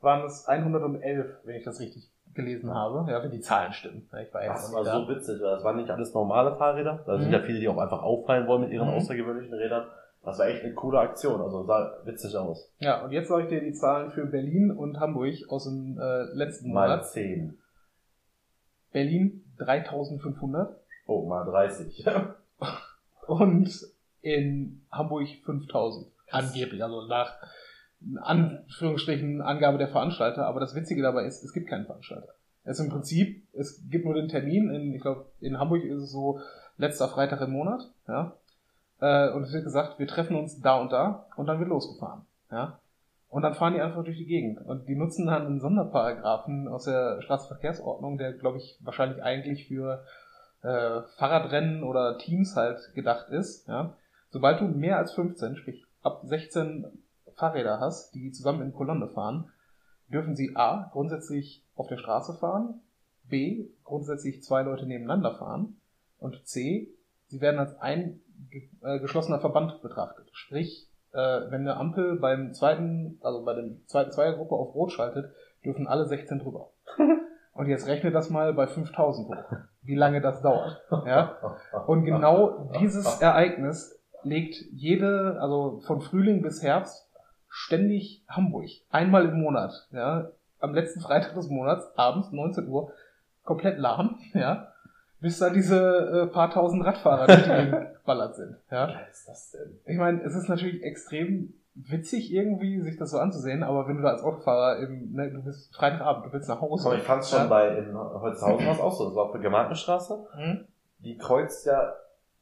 waren es 111, wenn ich das richtig gelesen habe. Ja, wenn die Zahlen stimmen. Ich war das war so witzig, weil das waren nicht alles normale Fahrräder. Da mhm. sind ja viele, die auch einfach auffallen wollen mit ihren mhm. außergewöhnlichen Rädern. Das war echt eine coole Aktion, also sah witzig aus. Ja, und jetzt sage ich dir die Zahlen für Berlin und Hamburg aus dem äh, letzten Monat. Mal 10. Berlin 3500. Oh, mal 30. und in Hamburg 5000. Angeblich, also nach Anführungsstrichen Angabe der Veranstalter. Aber das Witzige dabei ist, es gibt keinen Veranstalter. Es ist im Prinzip, es gibt nur den Termin. In, ich glaube, in Hamburg ist es so letzter Freitag im Monat. Ja. Äh, und es wird gesagt, wir treffen uns da und da und dann wird losgefahren. Ja. Und dann fahren die einfach durch die Gegend. Und die nutzen dann einen Sonderparagraphen aus der Straßenverkehrsordnung, der, glaube ich, wahrscheinlich eigentlich für äh, Fahrradrennen oder Teams halt gedacht ist. Ja Sobald du mehr als 15, sprich ab 16 Fahrräder hast, die zusammen in Kolonne fahren, dürfen sie A, grundsätzlich auf der Straße fahren, B, grundsätzlich zwei Leute nebeneinander fahren und C, sie werden als ein äh, geschlossener Verband betrachtet. Sprich, äh, wenn eine Ampel beim zweiten, also bei der zweiten Zweiergruppe auf Rot schaltet, dürfen alle 16 drüber. Und jetzt rechne das mal bei 5000 hoch, wie lange das dauert. Ja? Und genau dieses Ereignis legt jede, also von Frühling bis Herbst, ständig Hamburg. Einmal im Monat, ja. Am letzten Freitag des Monats, abends, 19 Uhr, komplett lahm, ja. Bis da diese äh, paar tausend Radfahrer durch die geballert sind, ja. Was ist das denn? Ich meine, es ist natürlich extrem witzig irgendwie, sich das so anzusehen, aber wenn du da als Autofahrer im, ne, du bist Freitagabend, du willst nach Hause. Aber ich fand's schon ja? bei, in Holzhausen war es auch so, das war auf der Gemarkenstraße. Mhm. Die kreuzt ja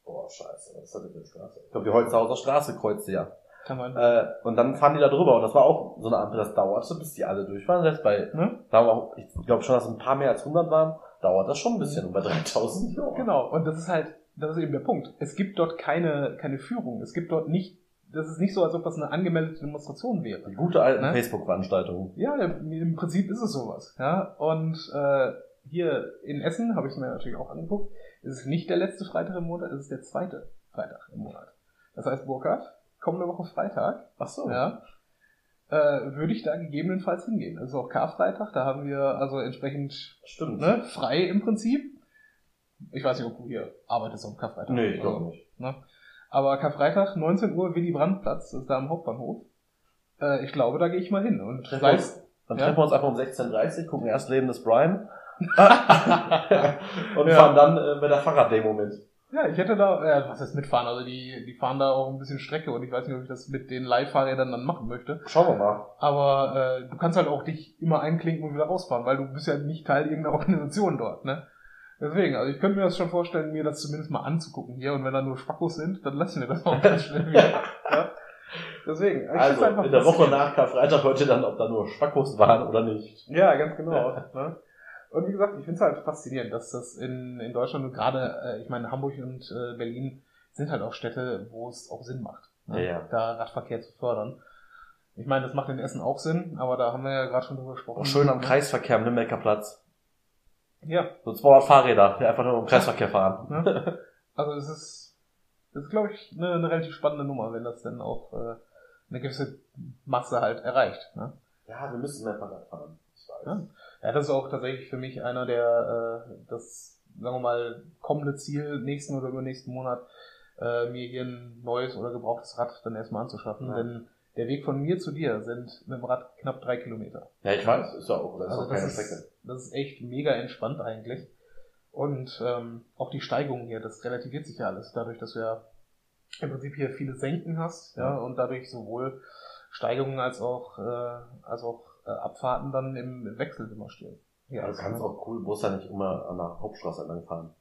Boah, scheiße, was hat denn die Straße? Ich glaube, die Holzhauser Straße kreuzte ja. Kann man. Äh, und dann fahren die da drüber und das war auch so eine Ampel, das dauerte, bis die alle durchfahren. Selbst bei, ne? da war auch, ich glaube schon, dass ein paar mehr als 100 waren, dauert das schon ein bisschen. Und bei 3000, ja. Genau, und das ist halt, das ist eben der Punkt. Es gibt dort keine, keine Führung. Es gibt dort nicht, das ist nicht so, als ob das eine angemeldete Demonstration wäre. Die gute alte ne? Facebook-Veranstaltung. Ja, im Prinzip ist es sowas. Ja, und äh, hier in Essen habe ich es mir natürlich auch angeguckt es ist nicht der letzte Freitag im Monat, es ist der zweite Freitag im Monat. Das heißt, Burkhard, kommende Woche Freitag, ach so, ja, äh, würde ich da gegebenenfalls hingehen. Das ist auch Karfreitag, da haben wir also entsprechend Stimmt. Ne, frei im Prinzip. Ich weiß nicht, ob du hier arbeitest am Karfreitag. Nee, ich glaube also, nicht. Ne? Aber Karfreitag, 19 Uhr, Willy Brandtplatz, das ist da am Hauptbahnhof. Äh, ich glaube, da gehe ich mal hin. Und treffen uns, dann ja? treffen wir uns einfach um 16.30 Uhr, gucken erst Leben des Brian und ja. fahren dann äh, mit der Fahrraddemo mit. Ja, ich hätte da, äh, was heißt mitfahren? Also die, die fahren da auch ein bisschen Strecke und ich weiß nicht, ob ich das mit den Leihfahrrädern dann machen möchte. Schauen wir mal. Aber äh, du kannst halt auch dich immer einklinken und wieder rausfahren, weil du bist ja nicht Teil irgendeiner Organisation dort, ne? Deswegen, also ich könnte mir das schon vorstellen, mir das zumindest mal anzugucken hier und wenn da nur Spackos sind, dann lassen wir das auch ganz schnell wieder. ja? Deswegen. Ich also, in der Woche nach Karfreitag heute dann, ob da nur Spackos waren oder nicht. Ja, ganz genau. ne? Und wie gesagt, ich finde es halt faszinierend, dass das in, in Deutschland und gerade, äh, ich meine, Hamburg und äh, Berlin sind halt auch Städte, wo es auch Sinn macht, ne? ja. da Radverkehr zu fördern. Ich meine, das macht in Essen auch Sinn, aber da haben wir ja gerade schon drüber gesprochen. Auch schön am Kreisverkehr am Nürnberger Platz. Ja. So 200 Fahrräder, die einfach nur im Kreisverkehr fahren. Ja. Also es ist, das ist glaube ich eine, eine relativ spannende Nummer, wenn das dann auch äh, eine gewisse Masse halt erreicht. Ne? Ja, wir müssen mehr Fahrrad fahren. Ich weiß. Ja. Ja, das ist auch tatsächlich für mich einer der, äh, das, sagen wir mal, kommende Ziel, nächsten oder übernächsten Monat, äh, mir hier ein neues oder gebrauchtes Rad dann erstmal anzuschaffen. Ja. Denn der Weg von mir zu dir sind mit dem Rad knapp drei Kilometer. Ja, ich weiß, ist ja auch, das also ist auch keine Strecke. Das ist echt mega entspannt eigentlich. Und ähm, auch die Steigung hier, das relativiert sich ja alles, dadurch, dass du ja im Prinzip hier viele Senken hast, ja, und dadurch sowohl Steigungen als auch, äh, als auch äh, Abfahrten dann im, im Wechsel immer stehen. Ja, du kannst auch cool, musst ja nicht immer an der Hauptstraße entlang fahren.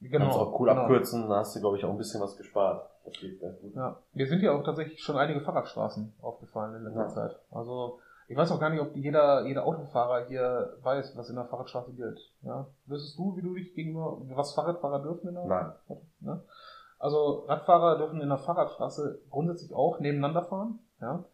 Genau. kannst auch cool genau. abkürzen, da hast du, glaube ich, auch ein bisschen was gespart. Geht ganz gut. Ja, mir sind ja auch tatsächlich schon einige Fahrradstraßen aufgefallen in letzter Ja. Zeit. Also ich weiß auch gar nicht, ob jeder, jeder Autofahrer hier weiß, was in der Fahrradstraße gilt. Ja? Wüsstest du, wie du dich gegenüber, was Fahrradfahrer dürfen in der Nein. Ne? Also Radfahrer dürfen in der Fahrradstraße grundsätzlich auch nebeneinander fahren. Ja?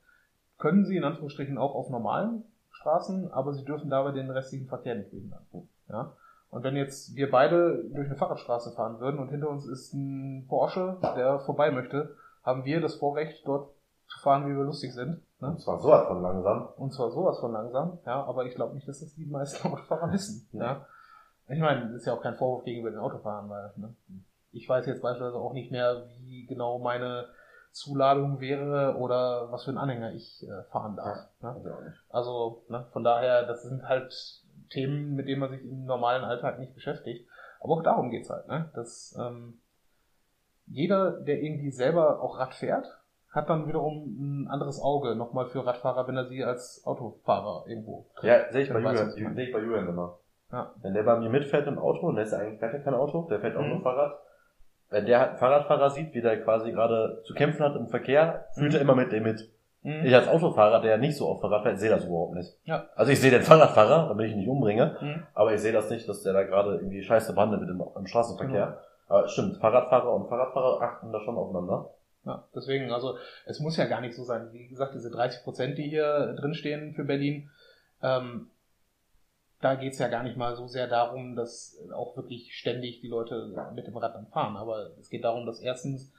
Können sie in Anführungsstrichen auch auf normalen Straßen, aber sie dürfen dabei den restlichen Verkehr nicht behindern. Ja? Und wenn jetzt wir beide durch eine Fahrradstraße fahren würden und hinter uns ist ein Porsche, der vorbei möchte, haben wir das Vorrecht, dort zu fahren, wie wir lustig sind. Ne? Und zwar sowas von langsam. Und zwar sowas von langsam, ja, aber ich glaube nicht, dass das die meisten Autofahrer wissen. Ja. Ja. Ich meine, das ist ja auch kein Vorwurf gegenüber den Autofahrern, weil ne, ich weiß jetzt beispielsweise auch nicht mehr, wie genau meine Zuladung wäre oder was für einen Anhänger ich äh, fahren darf. Ne? Also auch nicht. Also ne, von daher, das sind halt Themen, mit denen man sich im normalen Alltag nicht beschäftigt. Aber auch darum geht's halt, ne? dass ähm, jeder, der irgendwie selber auch Rad fährt, hat dann wiederum ein anderes Auge nochmal für Radfahrer, wenn er sie als Autofahrer irgendwo trifft. Ja, sehe ich bei Julian, ich sehe ich bei Julian immer. Ja. Wenn der bei mir mitfährt im Auto, und der ist eigentlich gar kein Auto, der fährt auch Mhm. nur Fahrrad. Wenn der halt Fahrradfahrer sieht, wie der quasi gerade zu kämpfen hat im Verkehr, fühlt er immer mit dem mit. Mhm. Ich als Autofahrer, der nicht so oft Fahrrad fährt, sehe das überhaupt nicht. Ja. Also ich sehe den Fahrradfahrer, damit ich ihn nicht umbringe, Mhm. aber ich sehe das nicht, dass der da gerade irgendwie scheiße behandelt wird im, im Straßenverkehr. Genau. Aber stimmt, Fahrradfahrer und Fahrradfahrer achten da schon aufeinander. Ja, deswegen, also es muss ja gar nicht so sein. Wie gesagt, diese 30 Prozent, die hier drinstehen für Berlin, ähm, da geht's ja gar nicht mal so sehr darum, dass auch wirklich ständig die Leute mit dem Rad dann fahren. Aber es geht darum, dass erstens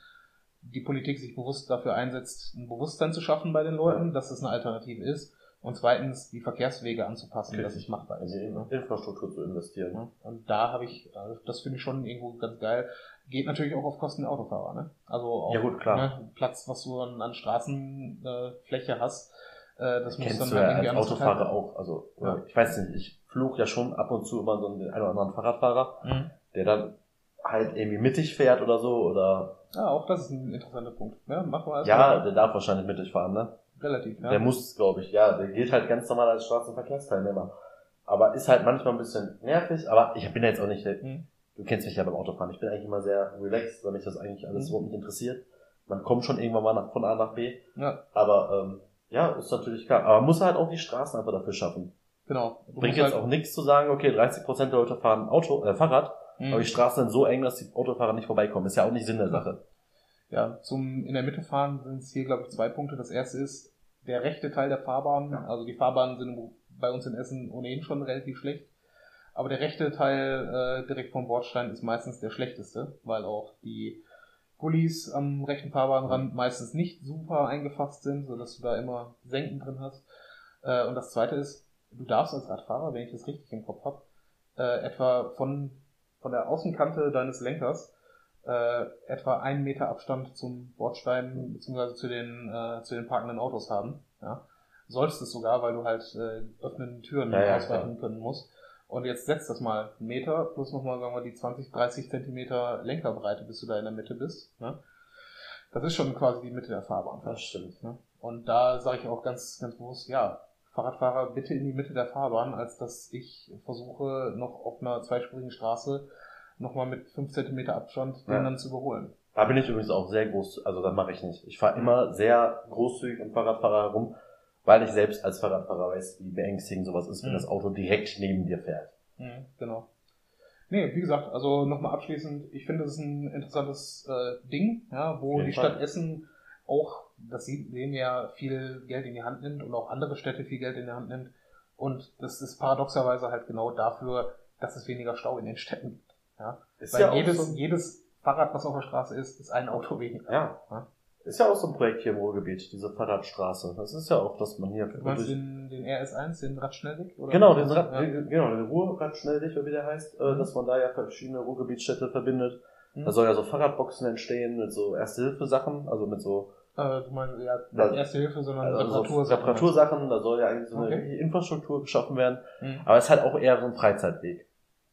die Politik sich bewusst dafür einsetzt, ein Bewusstsein zu schaffen bei den Leuten, dass es eine Alternative ist. Und zweitens die Verkehrswege anzupassen, dass es machbar ist. die In- ne? Infrastruktur zu investieren. Ja, Und da habe ich, also das finde ich schon irgendwo ganz geil. Geht natürlich auch auf Kosten der Autofahrer, ne? Also auch Ja, gut. Ne, Platz, was du an, an Straßenfläche äh, hast, äh, das muss Kennst dann du ja irgendwie als Autofahrer auch. Also, Ja. ich weiß nicht, ich flog ja schon ab und zu immer so den einen oder anderen Fahrradfahrer. Mhm. der dann halt irgendwie mittig fährt oder so, oder, Ja, auch das ist ein interessanter Punkt. Ja, machen wir ja, erstmal der darf wahrscheinlich mittig fahren, ne? relativ. Ja. Der muss, glaube ich, ja, der gilt halt ganz normal als Straßenverkehrsteilnehmer. Aber ist halt manchmal ein bisschen nervig, aber ich bin ja jetzt auch nicht, Mhm. du kennst mich ja beim Autofahren, ich bin eigentlich immer sehr relaxed, weil mich das eigentlich alles Mhm. überhaupt nicht interessiert. Man kommt schon irgendwann mal nach, von A nach B, ja, aber ähm, ja, ist natürlich klar. Aber man muss halt auch die Straßen einfach dafür schaffen. genau. Bringt jetzt auch nichts zu sagen, okay, 30% der Leute fahren Auto, äh, Fahrrad, Mhm. aber die Straßen sind so eng, dass die Autofahrer nicht vorbeikommen. Ist ja auch nicht Sinn der Sache. Ja, zum in der Mitte fahren sind es hier, glaube ich, zwei Punkte. Das erste ist der rechte Teil der Fahrbahn. Also die Fahrbahnen sind bei uns in Essen ohnehin schon relativ schlecht. Aber der rechte Teil äh, direkt vom Bordstein ist meistens der schlechteste, weil auch die Gullis am rechten Fahrbahnrand meistens nicht super eingefasst sind, sodass du da immer Senken drin hast. Äh, und das zweite ist, du darfst als Radfahrer, wenn ich das richtig im Kopf habe, äh, etwa von, von der Außenkante deines Lenkers äh, etwa einen Meter Abstand zum Bordstein beziehungsweise zu den äh, zu den parkenden Autos haben. Ja. Sollst es sogar, weil du halt äh, öffnenden Türen Ja, ja, ausweichen können musst. Und jetzt setzt das mal einen Meter plus nochmal, sagen wir, die 20, 30 Zentimeter Lenkerbreite, bis du da in der Mitte bist. Ne? Das ist schon quasi die Mitte der Fahrbahn. Das stimmt. Ne? Und da sage ich auch ganz, ganz bewusst, ja, Fahrradfahrer bitte in die Mitte der Fahrbahn, als dass ich versuche, noch auf einer zweispurigen Straße nochmal mit 5 cm Abstand den Ja. dann zu überholen. Da bin ich übrigens auch sehr groß, also das mache ich nicht. Ich fahre immer sehr großzügig am Fahrradfahrer herum, weil ich selbst als Fahrradfahrer weiß, wie beängstigend sowas ist, wenn Mhm. das Auto direkt neben dir fährt. Mhm, genau. Nee, wie gesagt, also nochmal abschließend, ich finde, das ist ein interessantes äh, Ding, ja, wo die Fall. Stadt Essen auch, das sehen wir ja, viel Geld in die Hand nimmt und auch andere Städte viel Geld in die Hand nimmt. Und das ist paradoxerweise halt genau dafür, dass es weniger Stau in den Städten gibt. Ja? Ist Weil ja, jedes, so, jedes Fahrrad, was auf der Straße ist, ist ein Auto weniger. ja. Ja. Ist ja auch so ein Projekt hier im Ruhrgebiet, diese Fahrradstraße. Das ist ja auch, dass man hier Du meinst den, den RS1, den Radschnellweg? Oder Genau, den, ja. Rad, den, genau, den Ruhrradschnellweg, wie der heißt, äh, Mhm. dass man da ja verschiedene Ruhrgebietsstädte verbindet. Mhm. Da soll ja so Fahrradboxen entstehen mit so Erste-Hilfe-Sachen, also mit so Äh, du meinst ja Da- nicht Erste Hilfe, sondern also so Reparatursachen. Reparatursachen, da soll ja eigentlich so eine Okay. Infrastruktur geschaffen werden. Mhm. Aber es ist halt auch eher so ein Freizeitweg,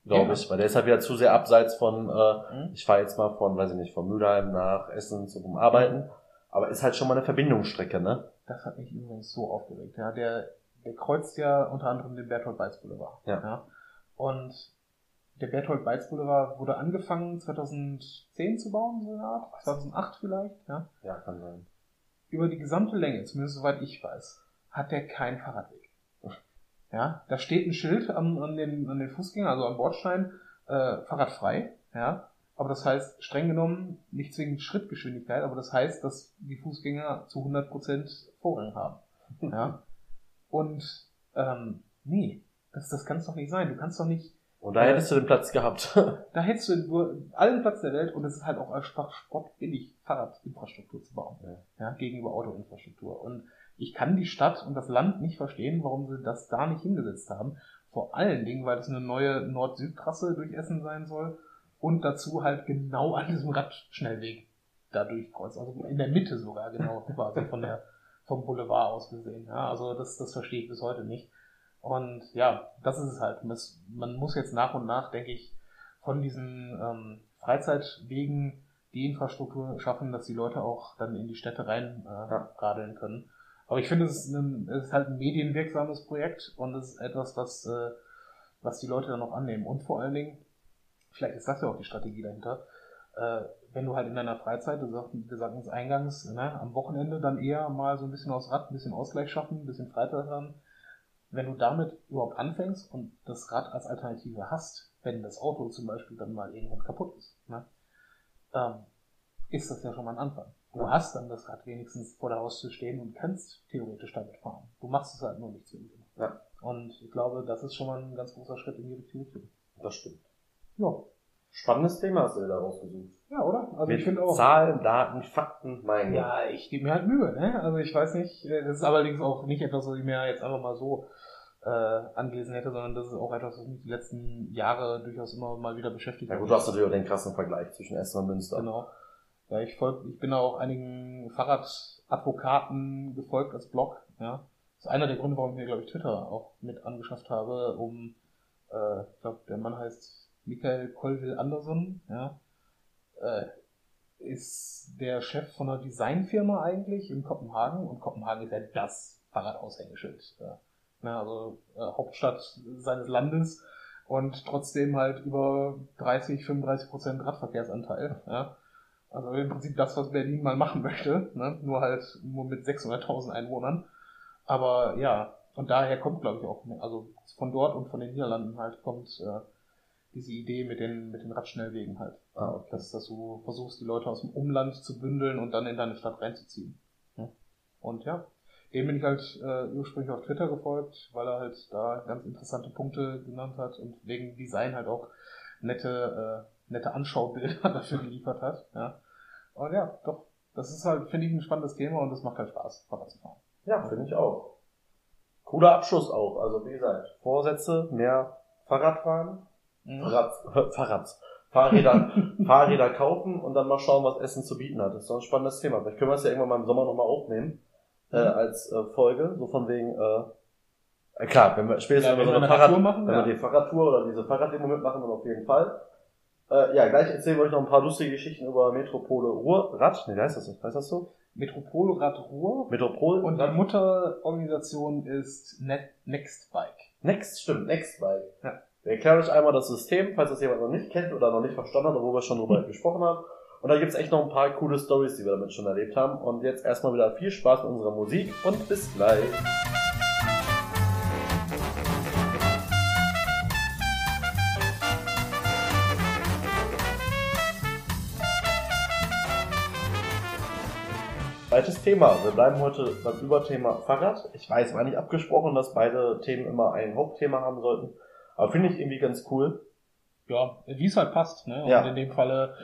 glaube Ja. ich, weil der ist halt wieder zu sehr abseits von, äh, Mhm. ich fahre jetzt mal von, weiß ich nicht, von Mülheim nach Essen zum Arbeiten, aber ist halt schon mal eine Verbindungsstrecke, ne? Das hat mich übrigens so aufgeregt. Ja, der, der kreuzt ja unter anderem den Bertolt Weiz Boulevard. Ja. ja. Und der Bertolt Weiz Boulevard wurde angefangen 2010 zu bauen, so eine Art. 2008 vielleicht, ja. Ja, kann sein. Über die gesamte Länge, zumindest soweit ich weiß, hat der keinen Fahrradweg. Ja, da steht ein Schild an, an, den, an den Fußgängern, also am Bordstein, äh, fahrradfrei, ja. Aber das heißt, streng genommen, nicht zwingend Schrittgeschwindigkeit, aber das heißt, dass die Fußgänger zu 100% Vorrang haben. Ja. Und, ähm, nee, das, das kann es doch nicht sein. Du kannst doch nicht Und da hättest du den Platz gehabt. da hättest du nur allen Platz der Welt und es ist halt auch einfach sportbillig, Fahrradinfrastruktur zu bauen. Ja. Ja. gegenüber Autoinfrastruktur. Und ich kann die Stadt und das Land nicht verstehen, warum sie das da nicht hingesetzt haben. Vor allen Dingen, weil es eine neue Nord-Süd-Trasse durch Essen sein soll und dazu halt genau an diesem Radschnellweg da durchkreuzt. Also in der Mitte sogar genau quasi von der, vom Boulevard aus gesehen. Ja, also das, das verstehe ich bis heute nicht. Und ja, das ist es halt. Das, man muss jetzt nach und nach, denke ich, von diesen ähm, Freizeitwegen die Infrastruktur schaffen, dass die Leute auch dann in die Städte rein äh, Ja. radeln können. Aber ich finde, es ist, ein, es ist halt ein medienwirksames Projekt und es ist etwas, was, äh, was die Leute dann auch annehmen. Und vor allen Dingen, vielleicht ist das ja auch die Strategie dahinter, äh, wenn du halt in deiner Freizeit, wir sagten es eingangs, ne, am Wochenende dann eher mal so ein bisschen aufs Rad, ein bisschen Ausgleich schaffen, ein bisschen Freizeit haben, wenn du damit überhaupt anfängst und das Rad als Alternative hast, wenn das Auto zum Beispiel dann mal irgendwann kaputt ist, ne, ähm, ist das ja schon mal ein Anfang. Du Ja. hast dann das Rad wenigstens vor der Haustür stehen und kannst theoretisch damit fahren. Du machst es halt nur nicht zwingend. immer. Ja. Und ich glaube, das ist schon mal ein ganz großer Schritt in die richtige Richtung. Das stimmt. Ja, Spannendes Thema hast du dir da rausgesucht. Ja oder? Also Mit ich finde auch. Zahlen, Daten, Fakten, mein Gott. Ja, ich gebe mir halt Mühe, ne? Also ich weiß nicht, äh, das ist allerdings auch nicht etwas, was ich mir jetzt einfach mal so äh, angelesen hätte, sondern das ist auch etwas, was mich die letzten Jahre durchaus immer mal wieder beschäftigt Ja hat. gut, du hast natürlich auch den krassen Vergleich zwischen Essen und Münster. Genau. Ja, ich folg, ich bin auch einigen Fahrradadvokaten gefolgt als Blog, ja. Das ist einer der Gründe, warum ich mir, glaube ich, Twitter auch mit angeschafft habe, um, äh, ich glaube, der Mann heißt Michael Colville Anderson, ja. Äh, ist der Chef von einer Designfirma eigentlich in Kopenhagen und Kopenhagen ist ja das Fahrradaushängeschild. Ja. Na, also äh, Hauptstadt seines Landes und trotzdem halt über 30, 35 Prozent Radverkehrsanteil. Ja. Also im Prinzip das, was Berlin mal machen möchte, ne? nur halt nur mit 600.000 Einwohnern. Aber ja, und daher kommt, glaube ich, auch, also von dort und von den Niederlanden halt kommt äh, diese Idee mit den, mit den Radschnellwegen halt. Ah, okay. Dass, dass du versuchst, die Leute aus dem Umland zu bündeln und dann in deine Stadt reinzuziehen. Ja. Und ja, dem bin ich halt äh, ursprünglich auf Twitter gefolgt, weil er halt da ganz interessante Punkte genannt hat und wegen Design halt auch nette, äh, nette Anschaubilder dafür geliefert hat. Ja. Und ja, doch, das ist halt, finde ich, ein spannendes Thema und es macht halt Spaß, Fahrrad zu fahren. Ja, finde ich auch. Cooler Abschluss auch. Also wie gesagt, Vorsätze, mehr Fahrradfahren, Mhm. Fahrrad, Fahrrads, Fahrräder, Fahrräder kaufen und dann mal schauen, was Essen zu bieten hat. Das ist doch ein spannendes Thema. Vielleicht können wir es ja irgendwann mal im Sommer nochmal aufnehmen, äh, Mhm. als äh, Folge, so von wegen, äh, äh, klar, wenn wir spätestens Ja, wenn wir wenn so wir eine eine Fahrrad, Radtour machen, wenn ja. wir die Fahrradtour oder diese Fahrraddemo mitmachen, dann auf jeden Fall. Äh, ja, gleich erzählen wir euch noch ein paar lustige Geschichten über Metropole Ruhrrad. Nee, wie heißt das? Heißt das so? Metropolrad Ruhr Metropol und die Mutterorganisation ist Net Nextbike. Next, stimmt, Nextbike. Ja. Wir erklären euch einmal das System, falls das jemand noch nicht kennt oder noch nicht verstanden hat, wo wir schon drüber gesprochen haben. Und da gibt's echt noch ein paar coole Stories, die wir damit schon erlebt haben. Und jetzt erstmal wieder viel Spaß mit unserer Musik und bis gleich. Zweites Thema. Wir bleiben heute beim Überthema Fahrrad. Ich weiß, war nicht abgesprochen, dass beide Themen immer ein Hauptthema haben sollten. Aber finde ich irgendwie ganz cool. Ja, wie es halt passt. Ne? Ja. Und in dem Falle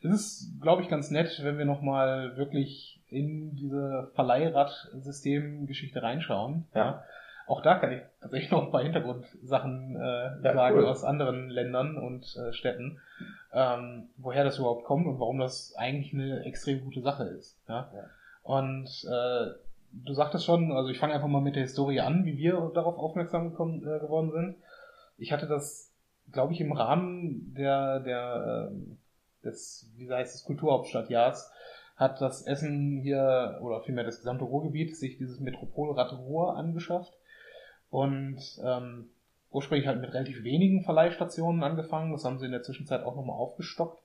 ist es, glaube ich, ganz nett, wenn wir nochmal wirklich in diese Verleihrad-System-Geschichte reinschauen. Ja. Auch da kann ich tatsächlich noch ein paar Hintergrundsachen äh, Ja, sagen cool. aus anderen Ländern und äh, Städten, ähm, woher das überhaupt kommt und warum das eigentlich eine extrem gute Sache ist. Ja? Ja. Und äh, du sagtest schon, also ich fange einfach mal mit der Historie an, wie wir darauf aufmerksam gekommen, äh, geworden sind. Ich hatte das, glaube ich, im Rahmen der, der ähm, des, wie heißt es, Kulturhauptstadtjahrs, hat das Essen hier, oder vielmehr das gesamte Ruhrgebiet, sich dieses Metropolrad Ruhr angeschafft. Und ähm, ursprünglich halt mit relativ wenigen Verleihstationen angefangen. Das haben sie in der Zwischenzeit auch nochmal aufgestockt.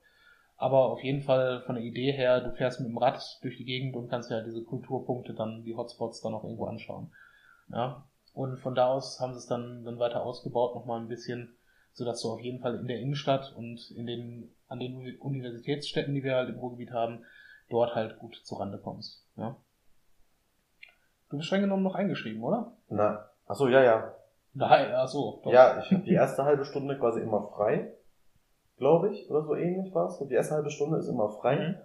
Aber auf jeden Fall von der Idee her, du fährst mit dem Rad durch die Gegend und kannst ja diese Kulturpunkte dann, die Hotspots dann auch irgendwo anschauen. Ja. Und von da aus haben sie es dann, dann weiter ausgebaut, nochmal ein bisschen, sodass du auf jeden Fall in der Innenstadt und in den, an den Universitätsstädten, die wir halt im Ruhrgebiet haben, dort halt gut zurande kommst. Ja. Du bist streng genommen noch eingeschrieben, oder? Na, ach so, ja, ja. Nein, ach so. Doch. Ja, ich habe die erste halbe Stunde quasi immer frei, glaube ich, oder so ähnlich war es. Die erste halbe Stunde ist immer frei. Mhm.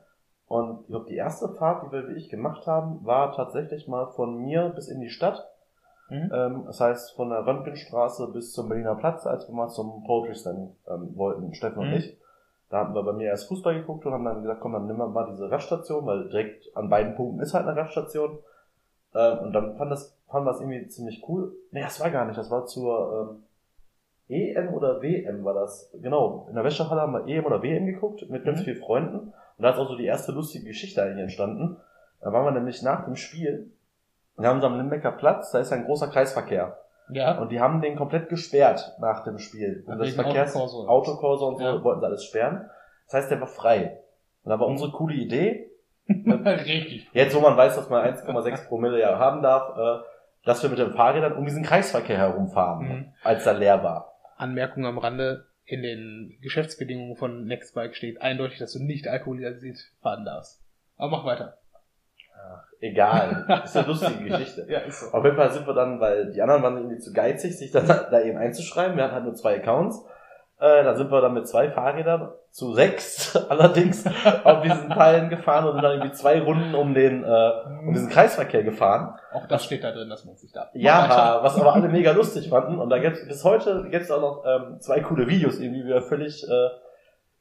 Und ich glaube, die erste Fahrt, die wir wie ich gemacht haben, war tatsächlich mal von mir bis in die Stadt. Mhm. Ähm, das heißt, von der Röntgenstraße bis zum Berliner Platz, als wir mal zum Poetry Slam ähm, wollten, Steffen mhm. und ich. Da haben wir bei mir erst Fußball geguckt und haben dann gesagt, komm, dann nehmen wir mal diese Raststation, weil direkt an beiden Punkten ist halt eine Raststation. Ähm, und dann fand das, fand das irgendwie ziemlich cool. Nee, das war gar nicht, das war zur ähm, EM oder WM war das. Genau, in der Wäschehalle haben wir EM oder WM geguckt mit ganz mhm. vielen Freunden. Und da ist auch so die erste lustige Geschichte eigentlich entstanden. Da waren wir nämlich nach dem Spiel und haben so am Limbecker Platz, da ist ja ein großer Kreisverkehr. Ja. Und die haben den komplett gesperrt nach dem Spiel. Und das Verkehrs Autokorso und so ja. wollten sie alles sperren. Das heißt, der war frei. Und da war unsere coole Idee. Richtig. Jetzt, wo man weiß, dass man 1,6 Promille ja haben darf, äh, dass wir mit dem Fahrrädern um diesen Kreisverkehr herumfahren, mhm. als er leer war. Anmerkung am Rande, in den Geschäftsbedingungen von Nextbike steht eindeutig, dass du nicht alkoholisiert fahren darfst. Aber mach weiter. Egal. ist eine lustige Geschichte. ja, ist so. Auf jeden Fall sind wir dann, weil die anderen waren irgendwie zu geizig, sich dann da eben einzuschreiben. Wir hatten halt nur zwei Accounts. Äh, dann sind wir dann mit zwei Fahrrädern zu sechs allerdings auf diesen Teilen gefahren und sind dann irgendwie zwei Runden um den äh, um diesen Kreisverkehr gefahren. Auch das steht da drin, dass man sich da. Ja, was aber alle mega lustig fanden. Und da gibt's bis heute gibt's auch noch ähm, zwei coole Videos, irgendwie wie wir völlig äh,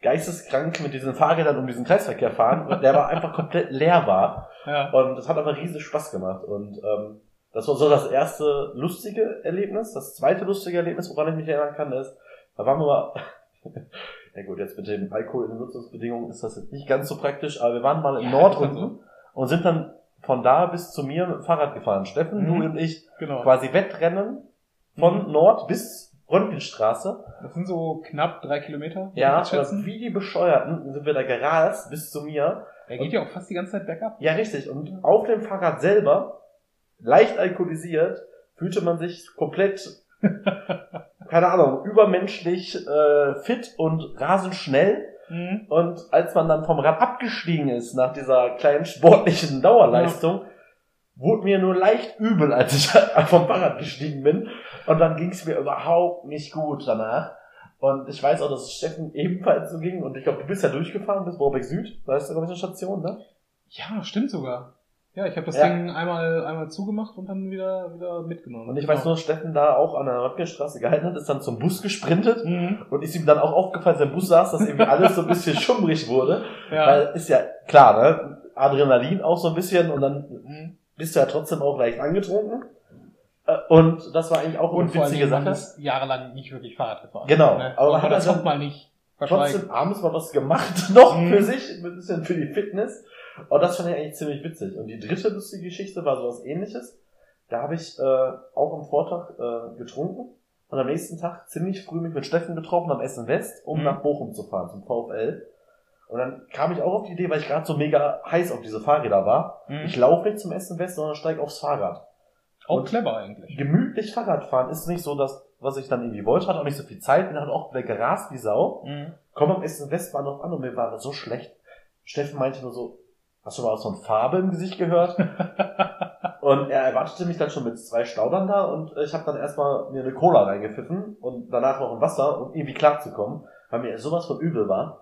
geisteskrank mit diesen Fahrrädern um diesen Kreisverkehr fahren, der aber einfach komplett leer war. Ja. Und das hat aber riesig Spaß gemacht. Und ähm, das war so das erste lustige Erlebnis. Das zweite lustige Erlebnis, woran ich mich erinnern kann, ist, da waren wir mal, ja gut, jetzt mit dem Alkohol in den Nutzungsbedingungen ist das jetzt nicht ganz so praktisch, aber wir waren mal in ja, Nord unten und sind dann von da bis zu mir mit dem Fahrrad gefahren. Steffen, mhm. du und ich genau. quasi Wettrennen von mhm. Nord bis Röntgenstraße. Das sind so knapp drei Kilometer. Ja, wie die Bescheuerten sind wir da gerast bis zu mir. Er geht ja auch fast die ganze Zeit bergab. Ja, richtig. Und auf dem Fahrrad selber, leicht alkoholisiert, fühlte man sich komplett keine Ahnung, übermenschlich äh, fit und rasend schnell. Mhm. Und als man dann vom Rad abgestiegen ist nach dieser kleinen sportlichen Dauerleistung, ja. Wurde mir nur leicht übel, als ich vom Fahrrad gestiegen bin. Und dann ging es mir überhaupt nicht gut danach. Und ich weiß auch, dass es Steffen ebenfalls so ging. Und ich glaube, du bist ja durchgefahren bis Borbeck Süd. Da ist ich, eine Station, ne? Ja, stimmt sogar. Ja, ich habe das ja. Ding einmal, einmal zugemacht und dann wieder, wieder mitgenommen. Und ich weiß nur, Steffen da auch an der Röttgenstraße gehalten hat, ist dann zum Bus gesprintet mhm. und ist ihm dann auch aufgefallen, der Bus saß, dass irgendwie alles so ein bisschen schummrig wurde. Ja. Weil ist ja klar, ne? Adrenalin auch so ein bisschen und dann mhm. Bist du ja trotzdem auch leicht angetrunken. Äh, und das war eigentlich auch eine witzige Sache. Ist jahrelang nicht wirklich Fahrrad gefahren. Genau. Ne? Aber man hat das auch mal nicht trotzdem abends mal was gemacht noch mhm. für sich, ein bisschen für die Fitness. Und das fand ich eigentlich ziemlich witzig. Und die dritte lustige Geschichte war sowas ähnliches. Da habe ich äh, auch am Vortag äh, getrunken und am nächsten Tag ziemlich früh mich mit Steffen getroffen am Essen West, um mhm. nach Bochum zu fahren, zum VfL. Und dann kam ich auch auf die Idee, weil ich gerade so mega heiß auf diese Fahrräder war. Mhm. Ich laufe nicht zum Essen West, sondern steige aufs Fahrrad. Auch und clever eigentlich. Gemütlich Fahrrad fahren ist nicht so das, was ich dann irgendwie wollte, hatte auch nicht so viel Zeit, bin halt auch wieder gerast wie Sau. Mhm. Komm am Essen Westbahnhof an und mir war das so schlecht. Steffen meinte nur so, Hast du mal was von Farbe im Gesicht gehört? und er erwartete mich dann schon mit zwei Staudern da und ich habe dann erstmal mir eine Cola reingepfiffen und danach noch ein Wasser, um irgendwie klarzukommen, weil mir sowas von übel war.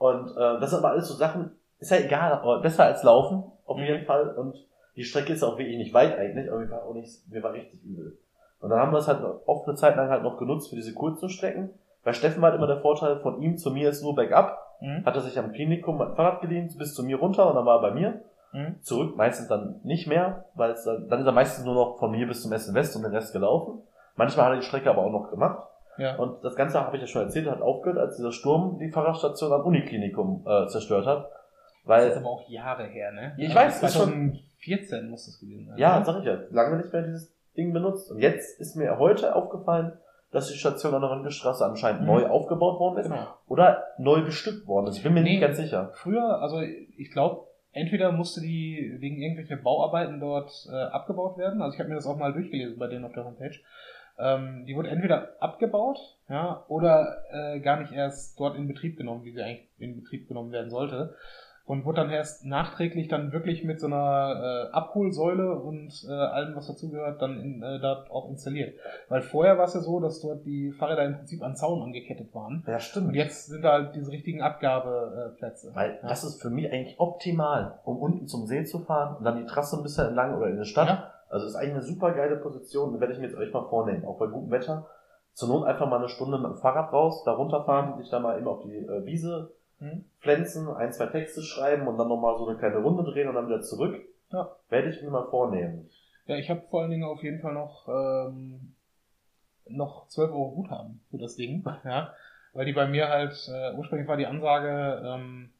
Und äh, das sind aber alles so Sachen, ist ja egal, aber besser als laufen, auf mhm. jeden Fall. Und die Strecke ist auch wirklich nicht weit eigentlich, aber mir war auch nicht, mir war richtig übel. Und dann haben wir es halt oft eine Zeit lang halt noch genutzt für diese kurzen Strecken. Bei Steffen war halt immer der Vorteil, von ihm zu mir ist nur bergab Mhm. Hat er sich am Klinikum ein Fahrrad geliehen, bis zu mir runter und dann war er bei mir. Mhm. Zurück meistens dann nicht mehr, weil es dann, dann ist er meistens nur noch von mir bis zum Essen West und den Rest gelaufen. Manchmal hat er die Strecke aber auch noch gemacht. Ja. Und das Ganze habe ich ja schon erzählt, hat aufgehört, als dieser Sturm die Fahrradstation am Uniklinikum äh, zerstört hat. Weil, das ist aber auch Jahre her, ne? Ich weiß, 2014 muss das gewesen sein. Ja, ne? sag ich ja. Lange nicht mehr dieses Ding benutzt. Und jetzt ist mir heute aufgefallen, dass die Station an der Röntgenstraße anscheinend Mhm. neu aufgebaut worden ist Genau. oder neu bestückt worden ist. Ich bin mir Nee. nicht ganz sicher. Früher, also ich glaube, entweder musste die wegen irgendwelcher Bauarbeiten dort äh, abgebaut werden. Also ich habe mir das auch mal durchgelesen bei denen auf der Homepage. Ähm, die wurde entweder abgebaut, ja, oder äh, gar nicht erst dort in Betrieb genommen, wie sie eigentlich in Betrieb genommen werden sollte. Und wurde dann erst nachträglich dann wirklich mit so einer äh, Abholsäule und äh, allem, was dazugehört, dann in, äh, da auch installiert. Weil vorher war es ja so, dass dort die Fahrräder im Prinzip an Zaun angekettet waren. Ja, Und stimmt. jetzt sind da halt diese richtigen Abgabeplätze. Weil ja. das ist für mich eigentlich optimal, um unten zum See zu fahren und dann die Trasse ein bisschen entlang oder in die Stadt. Ja. Also ist eigentlich eine super geile Position, werde ich mir jetzt euch mal vornehmen, auch bei gutem Wetter. Zur Not einfach mal eine Stunde mit dem Fahrrad raus, da runterfahren, sich da mal eben auf die äh, Wiese Mhm. pflanzen, ein, zwei Texte schreiben und dann nochmal so eine kleine Runde drehen und dann wieder zurück. Ja. Werde ich mir mal vornehmen. Ja, ich habe vor allen Dingen auf jeden Fall noch, ähm, noch 12 Euro Guthaben für das Ding. Ja, weil die bei mir halt, äh, ursprünglich war die Ansage, ähm,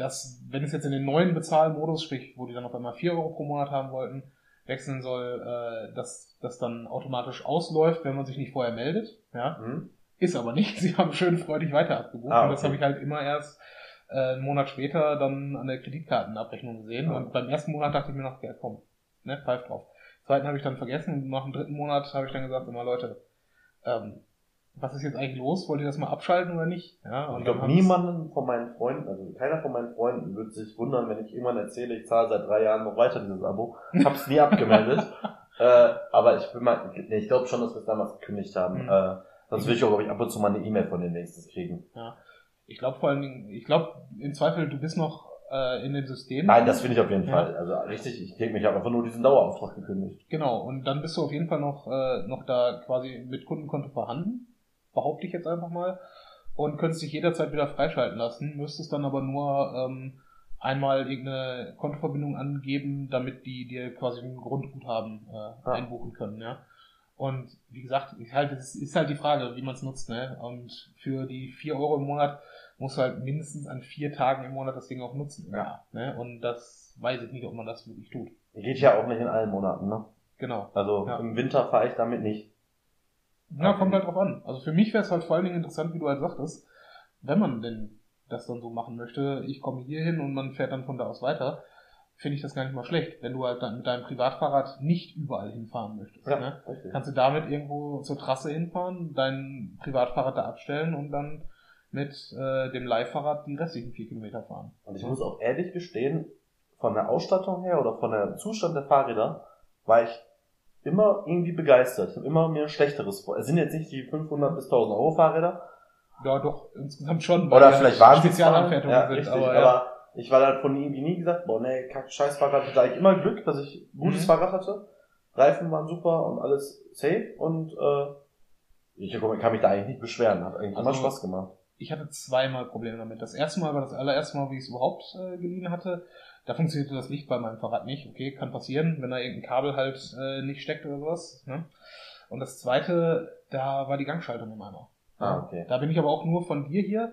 dass wenn es jetzt in den neuen Bezahlmodus, sprich, wo die dann auf einmal 4 Euro pro Monat haben wollten, wechseln soll, äh, dass das dann automatisch ausläuft, wenn man sich nicht vorher meldet. Ja, Hm? ist aber nicht. Sie haben schön freudig weiter abgebucht. Ah, Und das okay. habe ich halt immer erst äh, einen Monat später dann an der Kreditkartenabrechnung gesehen. Ah. Und beim ersten Monat dachte ich mir noch, ja komm, ne, pfeif drauf. Zweiten habe ich dann vergessen und nach dem dritten Monat habe ich dann gesagt, immer Leute, ähm, was ist jetzt eigentlich los? Wollt ihr das mal abschalten oder nicht? Ja, Und ich glaube, niemanden von meinen Freunden, also keiner von meinen Freunden wird sich wundern, wenn ich irgendwann erzähle, ich zahle seit drei Jahren noch weiter dieses Abo. Hab's nie abgemeldet. äh, aber ich bin mal, nee, ich glaube schon, dass wir es damals gekündigt haben. Mhm. Äh, sonst würde ich auch, glaube ich, ab und zu mal eine E-Mail von den nächstes kriegen. Ich glaube vor allen Dingen, ich glaube im Zweifel, du bist noch äh, in dem System. Nein, das finde ich auf jeden Ja. Fall. Also richtig, ich denke, ich habe einfach nur diesen Dauerauftrag gekündigt. Genau, und dann bist du auf jeden Fall noch, äh, noch da quasi mit Kundenkonto vorhanden, behaupte ich jetzt einfach mal, und könntest dich jederzeit wieder freischalten lassen, müsstest dann aber nur ähm, einmal irgendeine Kontoverbindung angeben, damit die dir quasi ein Grundguthaben äh, Ah. einbuchen können, ja. Und wie gesagt, ich halt, es ist halt die Frage, wie man es nutzt, ne? Und für die 4 Euro im Monat musst du halt mindestens an vier Tagen im Monat das Ding auch nutzen. Ja. Ne? Und das weiß ich nicht, ob man das wirklich tut. Geht ja auch nicht in allen Monaten, ne? Genau. Also Ja. im Winter fahre ich damit nicht. Ja, kommt halt drauf an. Also für mich wäre es halt vor allen Dingen interessant, wie du halt sagtest, wenn man denn das dann so machen möchte, ich komme hier hin und man fährt dann von da aus weiter, finde ich das gar nicht mal schlecht, wenn du halt dann mit deinem Privatfahrrad nicht überall hinfahren möchtest. Ne? richtig. Kannst du damit irgendwo zur Trasse hinfahren, dein Privatfahrrad da abstellen und dann mit äh, dem Leihfahrrad die restlichen vier Kilometer fahren. Und ich muss auch ehrlich gestehen, von der Ausstattung her oder von der Zustand der Fahrräder war ich immer irgendwie begeistert. Ich habe immer mir Schlechteres vor. Es sind jetzt nicht die 500 bis 1000 Euro Fahrräder. Ja, doch, insgesamt schon. Oder vielleicht halt waren Spezialanfertigungen ja, sind, richtig, aber, aber, ja. ich war halt von irgendwie nie gesagt, boah, nee, kack, scheiß Fahrrad. Ich hatte eigentlich immer Glück, dass ich ein gutes Mhm. Fahrrad hatte. Reifen waren super und alles safe und äh, ich kann mich da eigentlich nicht beschweren. Hat eigentlich Also- immer Spaß gemacht. ich hatte zweimal Probleme damit. Das erste Mal war das allererste Mal, wie ich es überhaupt äh, geliehen hatte. Da funktionierte das Licht bei meinem Fahrrad nicht. Okay, kann passieren, wenn da irgendein Kabel halt äh, nicht steckt oder sowas. Ne? Und das zweite, da war die Gangschaltung im Eimer. Ah, okay. Da bin ich aber auch nur von dir hier.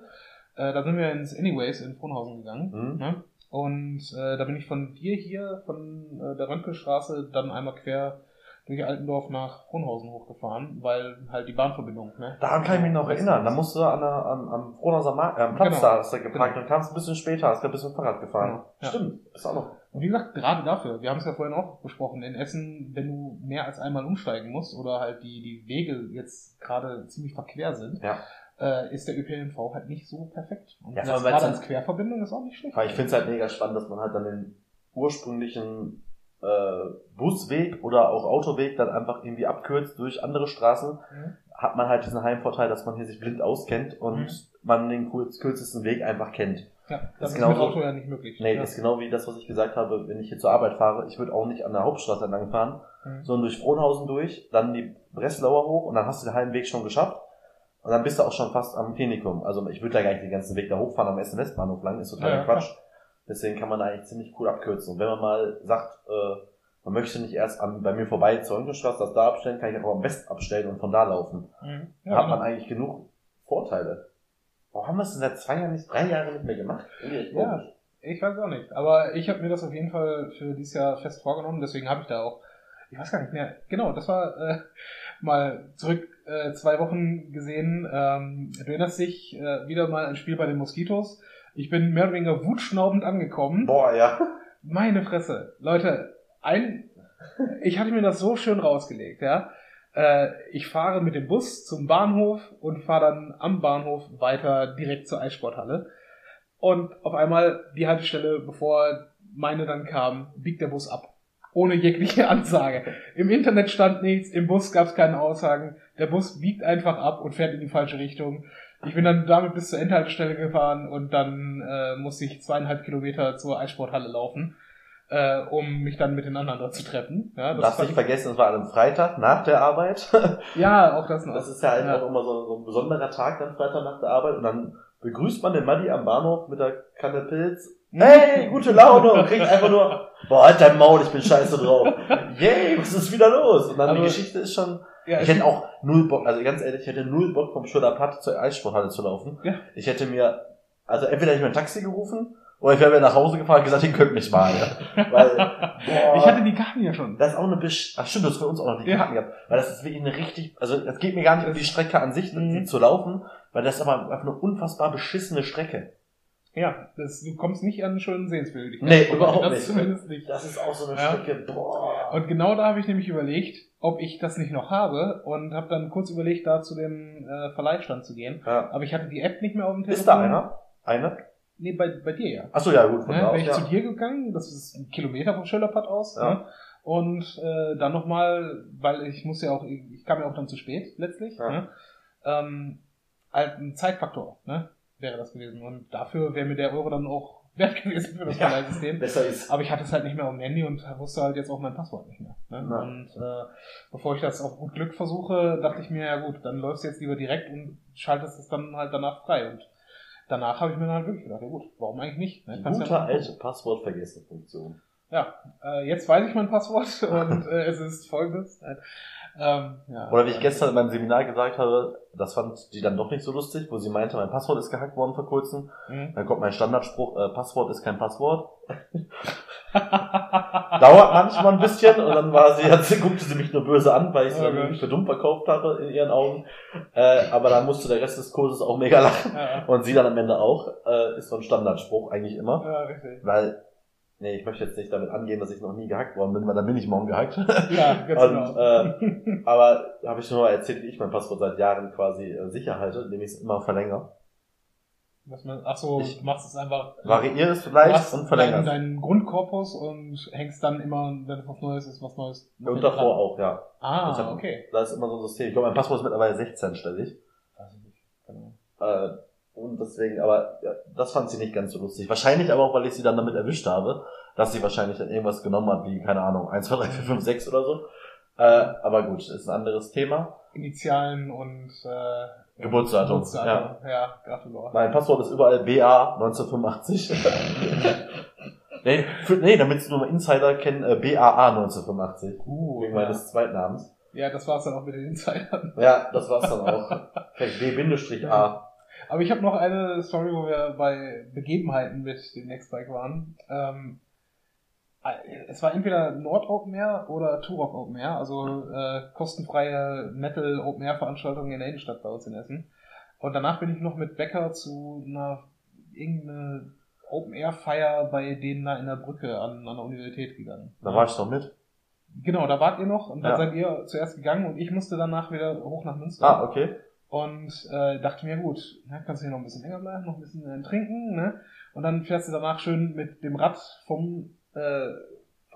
Äh, da sind wir ins Anyways in Frohnhausen gegangen. Mhm. Ne? Und äh, da bin ich von dir hier, von äh, der Röntgenstraße, dann einmal quer durch Altendorf nach Frohnhausen hochgefahren, weil halt die Bahnverbindung, ne? Daran kann ich mich noch erinnern. Da musst du an der, am, am Frohnhauser Markt, äh, am Platz Genau. da hast du geparkt Genau. und kamst ein bisschen später, hast ein bisschen Fahrrad gefahren. Genau. Ja. Stimmt, ist auch noch. Und wie gesagt, gerade dafür, wir haben es ja vorhin auch besprochen, in Essen, wenn du mehr als einmal umsteigen musst oder halt die, die Wege jetzt gerade ziemlich verquer sind, Ja. äh, ist der ÖPNV halt nicht so perfekt. Und Ja, das gerade als Querverbindung ist auch nicht schlecht. Weil ich finde es halt mega spannend, dass man halt dann den ursprünglichen äh, Busweg oder auch Autoweg dann einfach irgendwie abkürzt durch andere Straßen. Mhm. Hat man halt diesen Heimvorteil, dass man hier sich blind auskennt und Mhm. man den kürzesten Weg einfach kennt. Ja, Das das ist ist mit Auto ja nicht möglich. Nee, ja. ist genau wie das, was ich gesagt habe, wenn ich hier zur Arbeit fahre. Ich würde auch nicht an der Hauptstraße entlang fahren, Mhm. sondern durch Frohnhausen durch, dann die Breslauer hoch und dann hast du den halben Weg schon geschafft. Und dann bist du auch schon fast am Klinikum. Also ich würde da gar nicht den ganzen Weg da hochfahren am Essen-Westbahnhof lang, ist totaler Ja, ja, Quatsch. Deswegen kann man da eigentlich ziemlich cool abkürzen. Und wenn man mal sagt, äh, man möchte nicht erst an, bei mir vorbei zur Röntgenstraße das da abstellen, kann ich auch am West abstellen und von da laufen. Mhm. Da Ja, hat man genau. eigentlich genug Vorteile. Warum haben wir es denn seit zwei Jahren nicht, drei Jahren nicht mehr gemacht? Ja. Ich weiß auch nicht. Aber ich habe mir das auf jeden Fall für dieses Jahr fest vorgenommen, deswegen habe ich da auch ich weiß gar nicht mehr, genau, das war äh, mal zurück äh, zwei Wochen gesehen. Ähm, du erinnerst dich äh, wieder mal ein Spiel bei den Moskitos. Ich bin mehr oder weniger wutschnaubend angekommen. Boah, ja. Meine Fresse. Leute, ein, ich hatte mir das so schön rausgelegt, ja. Äh, ich fahre mit dem Bus zum Bahnhof und fahre dann am Bahnhof weiter direkt zur Eissporthalle. Und auf einmal die Haltestelle, bevor meine dann kam, biegt der Bus ab. Ohne jegliche Ansage. Im Internet stand nichts, im Bus gab es keine Aussagen. Der Bus biegt einfach ab und fährt in die falsche Richtung. Ich bin dann damit bis zur Endhaltestelle gefahren und dann äh, musste ich zweieinhalb Kilometer zur Eissporthalle laufen, äh, um mich dann mit den anderen dort zu treffen. Ja, das Darfst nicht vergessen, es war an einem Freitag nach der Arbeit. ja, auch das noch. Das ist ja halt ja. auch immer so, so ein besonderer Tag, dann Freitag nach der Arbeit und dann begrüßt man den Buddy am Bahnhof mit der Kanne Pilz. Hey, gute Laune und kriegt einfach nur, boah, halt dein Maul, ich bin scheiße drauf. Yay, was ist wieder los? Und dann Aber die Geschichte ist schon, ja, ich hätte auch null Bock, also ganz ehrlich, ich hätte null Bock vom Schöner Patt zur Eissporthalle zu laufen. Ja. Ich hätte mir, also entweder hätte ich mir ein Taxi gerufen, oder ich wäre wieder nach Hause gefahren und gesagt, ihr könnt mich mal. Ja. Weil, boah, ich hatte die Karten ja schon. Das ist auch eine Bisch, ach stimmt, du hast für uns auch noch die ja. Karten gehabt. Weil das ist wirklich eine richtig, also es geht mir gar nicht um die Strecke an sich, mhm. zu laufen, weil das ist aber einfach eine unfassbar beschissene Strecke. Ja, das, du kommst nicht an einen schönen Sehenswürdigkeit. Nee, überhaupt das nicht. Zumindest nicht. Das ist auch so eine ja. Strecke, boah. Und genau da habe ich nämlich überlegt, ob ich das nicht noch habe und habe dann kurz überlegt, da zu dem äh, Verleihstand zu gehen. Ja. Aber ich hatte die App nicht mehr auf dem Telefon. Ist da einer? Einer? Nee, bei, bei dir ja. Ach so, ja, gut. Von ja, da bin ich ja. zu dir gegangen, das ist ein Kilometer vom Schillerpad aus. Ja. Ne? Und äh, dann nochmal, weil ich muss ja auch, ich kam ja auch dann zu spät letztlich. Ja. Ne? Ähm, halt ein Zeitfaktor, ne? wäre das gewesen. Und dafür wäre mir der Euro dann auch wert gewesen für das ja, Verleihsystem. Besser ist. Aber ich hatte es halt nicht mehr auf dem Handy und wusste halt jetzt auch mein Passwort nicht mehr. Ne? Und äh, bevor ich das auf gut Glück versuche, dachte ich mir, ja gut, dann läufst du jetzt lieber direkt und schaltest es dann halt danach frei. Und danach habe ich mir dann halt wirklich gedacht, ja gut, warum eigentlich nicht? Ne? Gute ja alte Passwort vergessen Funktion. Ja, äh, jetzt weiß ich mein Passwort und äh, es ist folgendes. Ähm, ja. Oder wie ich gestern in meinem Seminar gesagt habe, das fand die dann doch nicht so lustig, wo sie meinte, mein Passwort ist gehackt worden vor kurzem. Mhm. Dann kommt mein Standardspruch, äh, Passwort ist kein Passwort. Dauert manchmal ein bisschen und dann war sie, hat, guckte sie mich nur böse an, weil ich sie oh, dann für dumm verkauft hatte in ihren Augen. Äh, aber dann musste der Rest des Kurses auch mega lachen. Ja. Und sie dann am Ende auch. Äh, ist so ein Standardspruch eigentlich immer. Ja, richtig. Weil Nee, ich möchte jetzt nicht damit angehen, dass ich noch nie gehackt worden bin, weil dann bin ich morgen gehackt. Ja, ganz Und, genau. Äh, aber habe ich schon mal erzählt, wie ich mein Passwort seit Jahren quasi äh, sicher halte, indem ich es immer verlängere. Was man, ach so, ich du machst es einfach. Variiere es vielleicht und verlängere deinen, deinen Grundkorpus und hängst dann immer, wenn es was Neues ist, was Neues. Und davor dran. auch, ja. Ah, hab, okay. Da ist immer so ein System. Ich glaube, mein Passwort ist mittlerweile 16 stellig. Weiß ich nicht. Genau. Äh, und deswegen, aber ja, das fand sie nicht ganz so lustig. Wahrscheinlich aber auch, weil ich sie dann damit erwischt habe, dass sie wahrscheinlich dann irgendwas genommen hat, wie, keine Ahnung, 1, 2, 3, 4, 5, 6 oder so. Äh, aber gut, ist ein anderes Thema. Initialen und äh, Geburtsdatum. Geburtsdatum. Ja, ja Gratulor. Mein Passwort ist überall BA 1985. nee, für, nee, damit sie nur mal Insider kennen, äh, BAA 1985. Uh, wegen ja. meines Zweitnamens. Ja, das war's dann auch mit den Insidern. Ja, das war's dann auch. B-A. Aber ich habe noch eine Story, wo wir bei Begebenheiten mit dem Nextbike waren. Ähm, es war entweder Nord Open Air oder Turok Open Air, also äh, kostenfreie Metal Open Air Veranstaltungen in der Innenstadt bei uns in Essen. Und danach bin ich noch mit Becker zu einer irgendeine Open Air Feier bei denen da in der Brücke an, an der Universität gegangen. Da war ich doch mit. Genau, da wart ihr noch und dann ja. seid ihr zuerst gegangen und ich musste danach wieder hoch nach Münster. Ah, okay und äh, dachte mir, gut, ne, kannst du hier noch ein bisschen länger bleiben, noch ein bisschen äh, trinken, ne? Und dann fährst du danach schön mit dem Rad vom äh,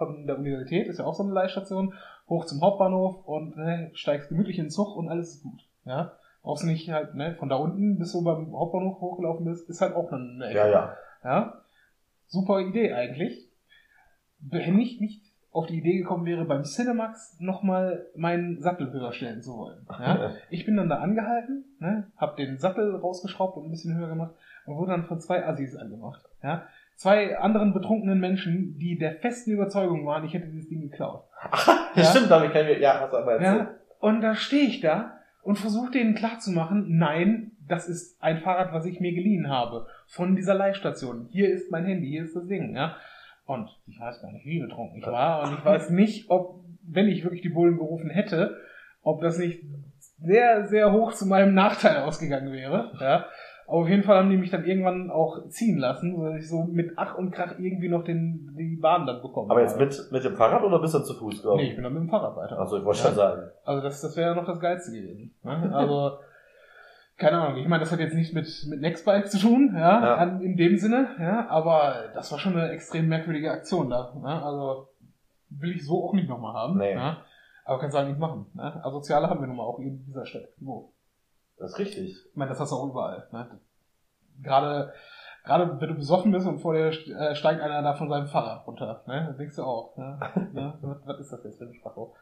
von der Universität, ist ja auch so eine Leihstation, hoch zum Hauptbahnhof und ne, steigst gemütlich in den Zug und alles ist gut. Ja? Brauchst nicht halt, ne, von da unten bis du beim Hauptbahnhof hochgelaufen bist, ist halt auch eine Ecke. Ja, ja. ja? Super Idee eigentlich. Ich nicht auf die Idee gekommen wäre, beim Cinemax nochmal meinen Sattel höher stellen zu wollen. Ja? ich bin dann da angehalten, ne, hab den Sattel rausgeschraubt und ein bisschen höher gemacht und wurde dann von zwei Assis angemacht. Ja? Zwei anderen betrunkenen Menschen, die der festen Überzeugung waren, ich hätte dieses Ding geklaut. Ach, ja? Stimmt, damit kennen wir, ja, hast aber erzählt. Ja? Und da stehe ich da und versuche denen klarzumachen, nein, das ist ein Fahrrad, was ich mir geliehen habe von dieser Leihstation. Hier ist mein Handy, hier ist das Ding, ja. Und ich weiß gar nicht, wie betrunken ich war. Und ich weiß nicht, ob, wenn ich wirklich die Bullen gerufen hätte, ob das nicht sehr, sehr hoch zu meinem Nachteil ausgegangen wäre. Ja. Aber auf jeden Fall haben die mich dann irgendwann auch ziehen lassen, sodass ich so mit Ach und Krach irgendwie noch den, die Bahn dann bekommen Aber jetzt mit, mit dem Fahrrad oder bist du zu Fuß gelaufen? Nee, ich bin dann mit dem Fahrrad weiter. Achso, ich wollte ja. schon sagen. Also das, das wäre ja noch das Geilste gewesen. Ne? Also, keine Ahnung, ich meine, das hat jetzt nichts mit, mit Nextbike zu tun, ja, ja. In dem Sinne, ja, aber das war schon eine extrem merkwürdige Aktion da. Ne? Also will ich so auch nicht nochmal haben. Nee. Ja? Aber kannst du halt nicht machen. Ne? Asoziale haben wir nun mal auch in dieser Stadt. Wo? Das ist richtig. Ich meine, das hast du auch überall. Ne? Gerade, gerade wenn du besoffen bist und vor dir äh, steigt einer da von seinem Fahrrad runter. Ne? Das denkst du auch. Ne? ne? Was, was ist das jetzt für ein Spacho?